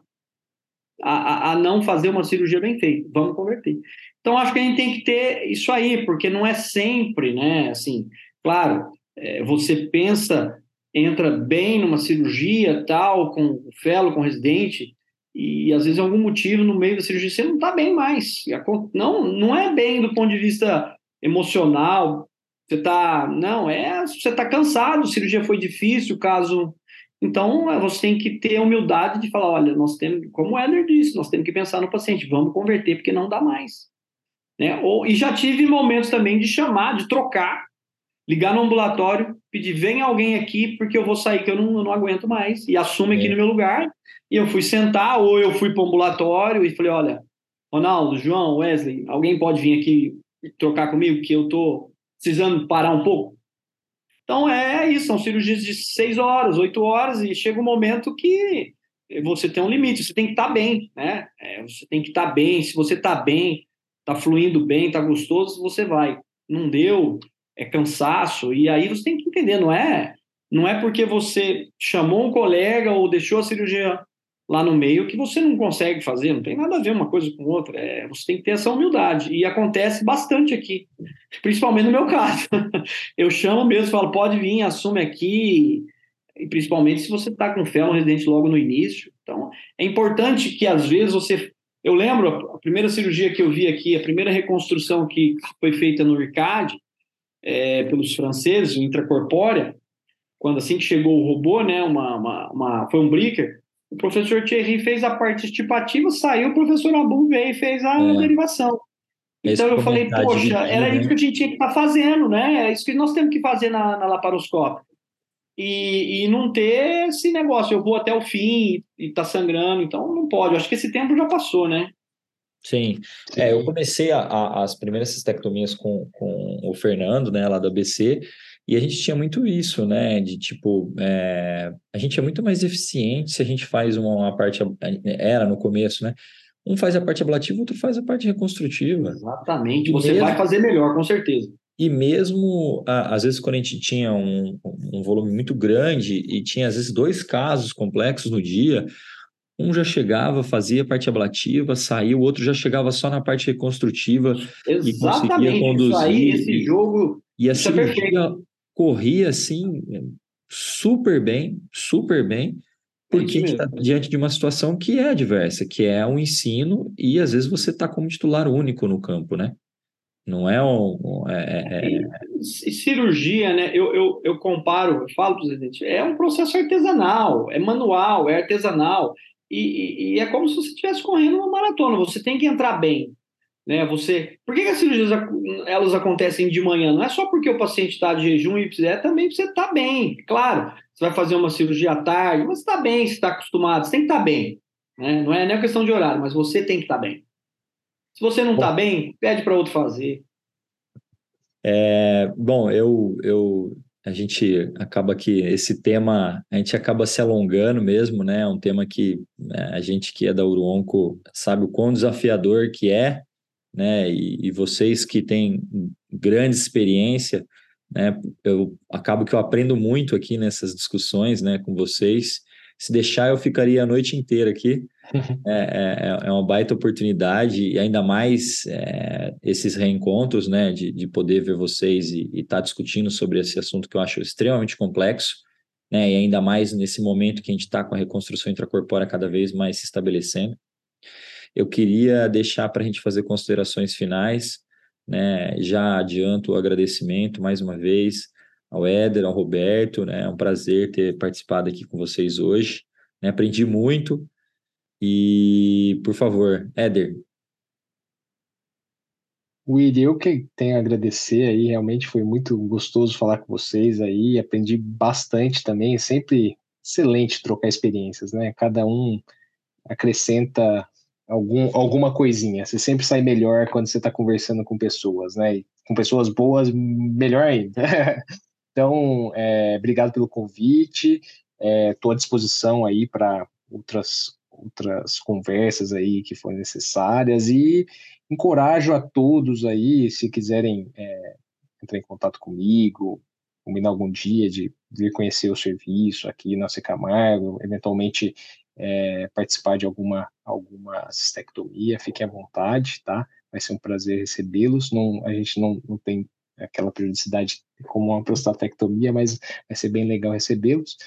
a, a não fazer uma cirurgia bem feita, vamos converter. Então, acho que a gente tem que ter isso aí, porque não é sempre, né? Assim, claro, é, você pensa, entra bem numa cirurgia, tal, com fellow, com residente, e às vezes algum motivo no meio da cirurgia você não está bem mais. Não, não é bem do ponto de vista emocional, você tá, não, é, você tá cansado, a cirurgia foi difícil, o caso. Então, é, você tem que ter a humildade de falar, olha, nós temos, como o Éder disse, nós temos que pensar no paciente, vamos converter porque não dá mais. Né? Ou, e já tive momentos também de chamar, de trocar, ligar no ambulatório, pedir, vem alguém aqui porque eu vou sair que eu não, eu não aguento mais, e assume é. aqui no meu lugar. E eu fui sentar, ou eu fui para o ambulatório e falei, olha, Ronaldo, João, Wesley, alguém pode vir aqui trocar comigo que eu tô precisando parar um pouco. Então é isso, são cirurgias de seis horas, oito horas, e chega um momento que você tem um limite, você tem que estar tá bem, né? É, você tem que estar tá bem, se você está bem, está fluindo bem, está gostoso, você vai. Não deu, é cansaço, e aí você tem que entender, não é, não é porque você chamou um colega ou deixou a cirurgia lá no meio que você não consegue fazer, não tem nada a ver uma coisa com outra. É, você tem que ter essa humildade. E acontece bastante aqui, principalmente no meu caso. [laughs] Eu chamo mesmo, falo, pode vir, assume aqui, e principalmente se você está com fé no residente logo no início. Então, é importante que às vezes você. Eu lembro a primeira cirurgia que eu vi aqui, a primeira reconstrução que foi feita no RICAD, é, pelos franceses, intracorpórea, quando assim que chegou o robô, né, uma, uma, uma foi um breaker, o professor Thierry fez a parte estipativa, saiu, o professor Abu veio e fez a é. derivação. Então eu falei, poxa, era né? isso que a gente tinha que estar tá fazendo, né? É isso que nós temos que fazer na, na laparoscópia. E, e não ter esse negócio, eu vou até o fim e, está sangrando, então não pode. Eu acho que esse tempo já passou, né? Sim. É, eu comecei a, a, as primeiras cistectomias com, com o Fernando, né, lá do ABC, e a gente tinha muito isso, né? De tipo, é, a gente é muito mais eficiente se a gente faz uma, uma, parte. Era no começo, né? Um faz a parte ablativa, outro faz a parte reconstrutiva. Exatamente. Você mesmo, vai fazer melhor, com certeza. E mesmo, às vezes, quando a gente tinha um, um volume muito grande e tinha, às vezes, dois casos complexos no dia, um já chegava, fazia parte ablativa, saiu, o outro já chegava só na parte reconstrutiva Exatamente, e conseguia conduzir. Isso aí, esse jogo. E a é cirurgia corria assim super bem, super bem, porque é a gente está diante de uma situação que é adversa, que é um ensino, e às vezes você está como titular único no campo, né? Não é um. É, é... E, cirurgia, né? Eu, eu, eu comparo, eu falo, presidente, é um processo artesanal, é manual, é artesanal. E, e, e é como se você estivesse correndo uma maratona, você tem que entrar bem né? Você, por que, que as cirurgias elas acontecem de manhã? Não é só porque o paciente está de jejum e precisa, é também você estar tá bem. Claro, você vai fazer uma cirurgia à tarde, mas está bem, você está acostumado, você tem que estar tá bem. Né? Não é nem questão de horário, mas você tem que estar tá bem. Se você não está bem, pede para outro fazer. É, bom, eu, eu, a gente acaba que esse tema, a gente acaba se alongando mesmo, né? É um tema que né, a gente que é da Uruonco sabe o quão desafiador que é, né? E, e vocês que têm grande experiência, né? Eu acabo que eu aprendo muito aqui nessas discussões, né? Com vocês. Se deixar, eu ficaria a noite inteira aqui. É, é, é uma baita oportunidade e ainda mais é, esses reencontros, né? De, de poder ver vocês e estar tá discutindo sobre esse assunto que eu acho extremamente complexo. Né, e ainda mais nesse momento que a gente está com a reconstrução intracorpórea cada vez mais se estabelecendo. Eu queria deixar para a gente fazer considerações finais, né? Já adianto o agradecimento mais uma vez ao Éder, ao Roberto, né? É um prazer ter participado aqui com vocês hoje. Né? Aprendi muito. E, por favor, Éder. Willi, eu que tenho a agradecer aí, realmente foi muito gostoso falar com vocês aí, aprendi bastante também, é sempre excelente trocar experiências, né? Cada um acrescenta algum, alguma coisinha. Você sempre sai melhor quando você está conversando com pessoas, né? E com pessoas boas, melhor ainda. [laughs] então, é, obrigado pelo convite. Estou é, à disposição aí para outras outras conversas aí que forem necessárias e encorajo a todos aí, se quiserem é, entrar em contato comigo, combinar algum dia de vir conhecer o serviço aqui na Camargo, eventualmente é, participar de alguma, alguma cistectomia, fiquem à vontade, tá? Vai ser um prazer recebê-los. Não, a gente não, não tem aquela periodicidade como uma prostatectomia, mas vai ser bem legal recebê-los.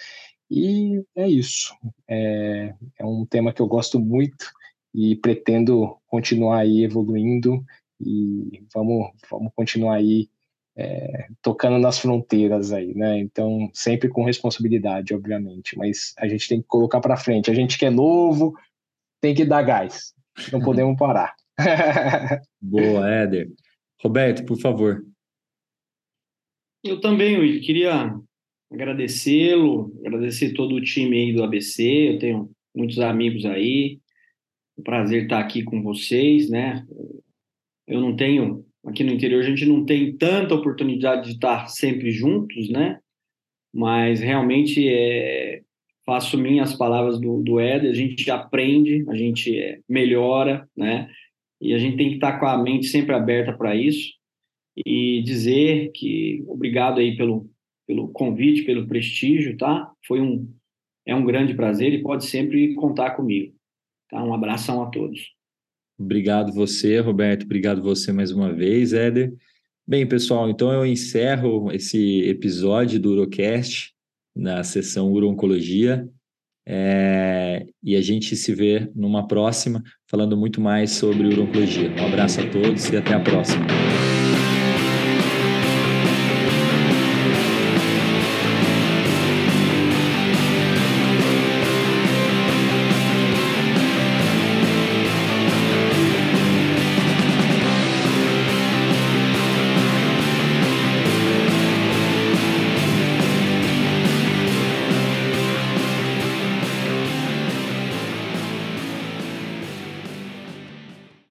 E é isso. É, é um tema que eu gosto muito e pretendo continuar aí evoluindo e vamos, vamos continuar aí é, tocando nas fronteiras aí, né? Então, sempre com responsabilidade, obviamente, mas a gente tem que colocar para frente. A gente que é novo tem que dar gás, não [laughs] podemos parar. [laughs] Boa, Éder. Roberto, por favor. Eu também, Will, queria agradecê-lo, agradecer todo o time aí do ABC, eu tenho muitos amigos aí, um prazer estar aqui com vocês, né? Eu não tenho Aqui no interior a gente não tem tanta oportunidade de estar sempre juntos, né? Mas realmente é, faço minhas palavras do, do Éder, a gente aprende, a gente é, melhora, né? E a gente tem que estar com a mente sempre aberta para isso e dizer que obrigado aí pelo, pelo convite, pelo prestígio, tá? Foi um é um grande prazer e pode sempre contar comigo. Tá? Um abração a todos. Obrigado você, Roberto. Obrigado você mais uma vez, Éder. Bem, pessoal, então eu encerro esse episódio do Urocast na sessão Urologia. É, e a gente se vê numa próxima, falando muito mais sobre urologia. Um abraço a todos e até a próxima.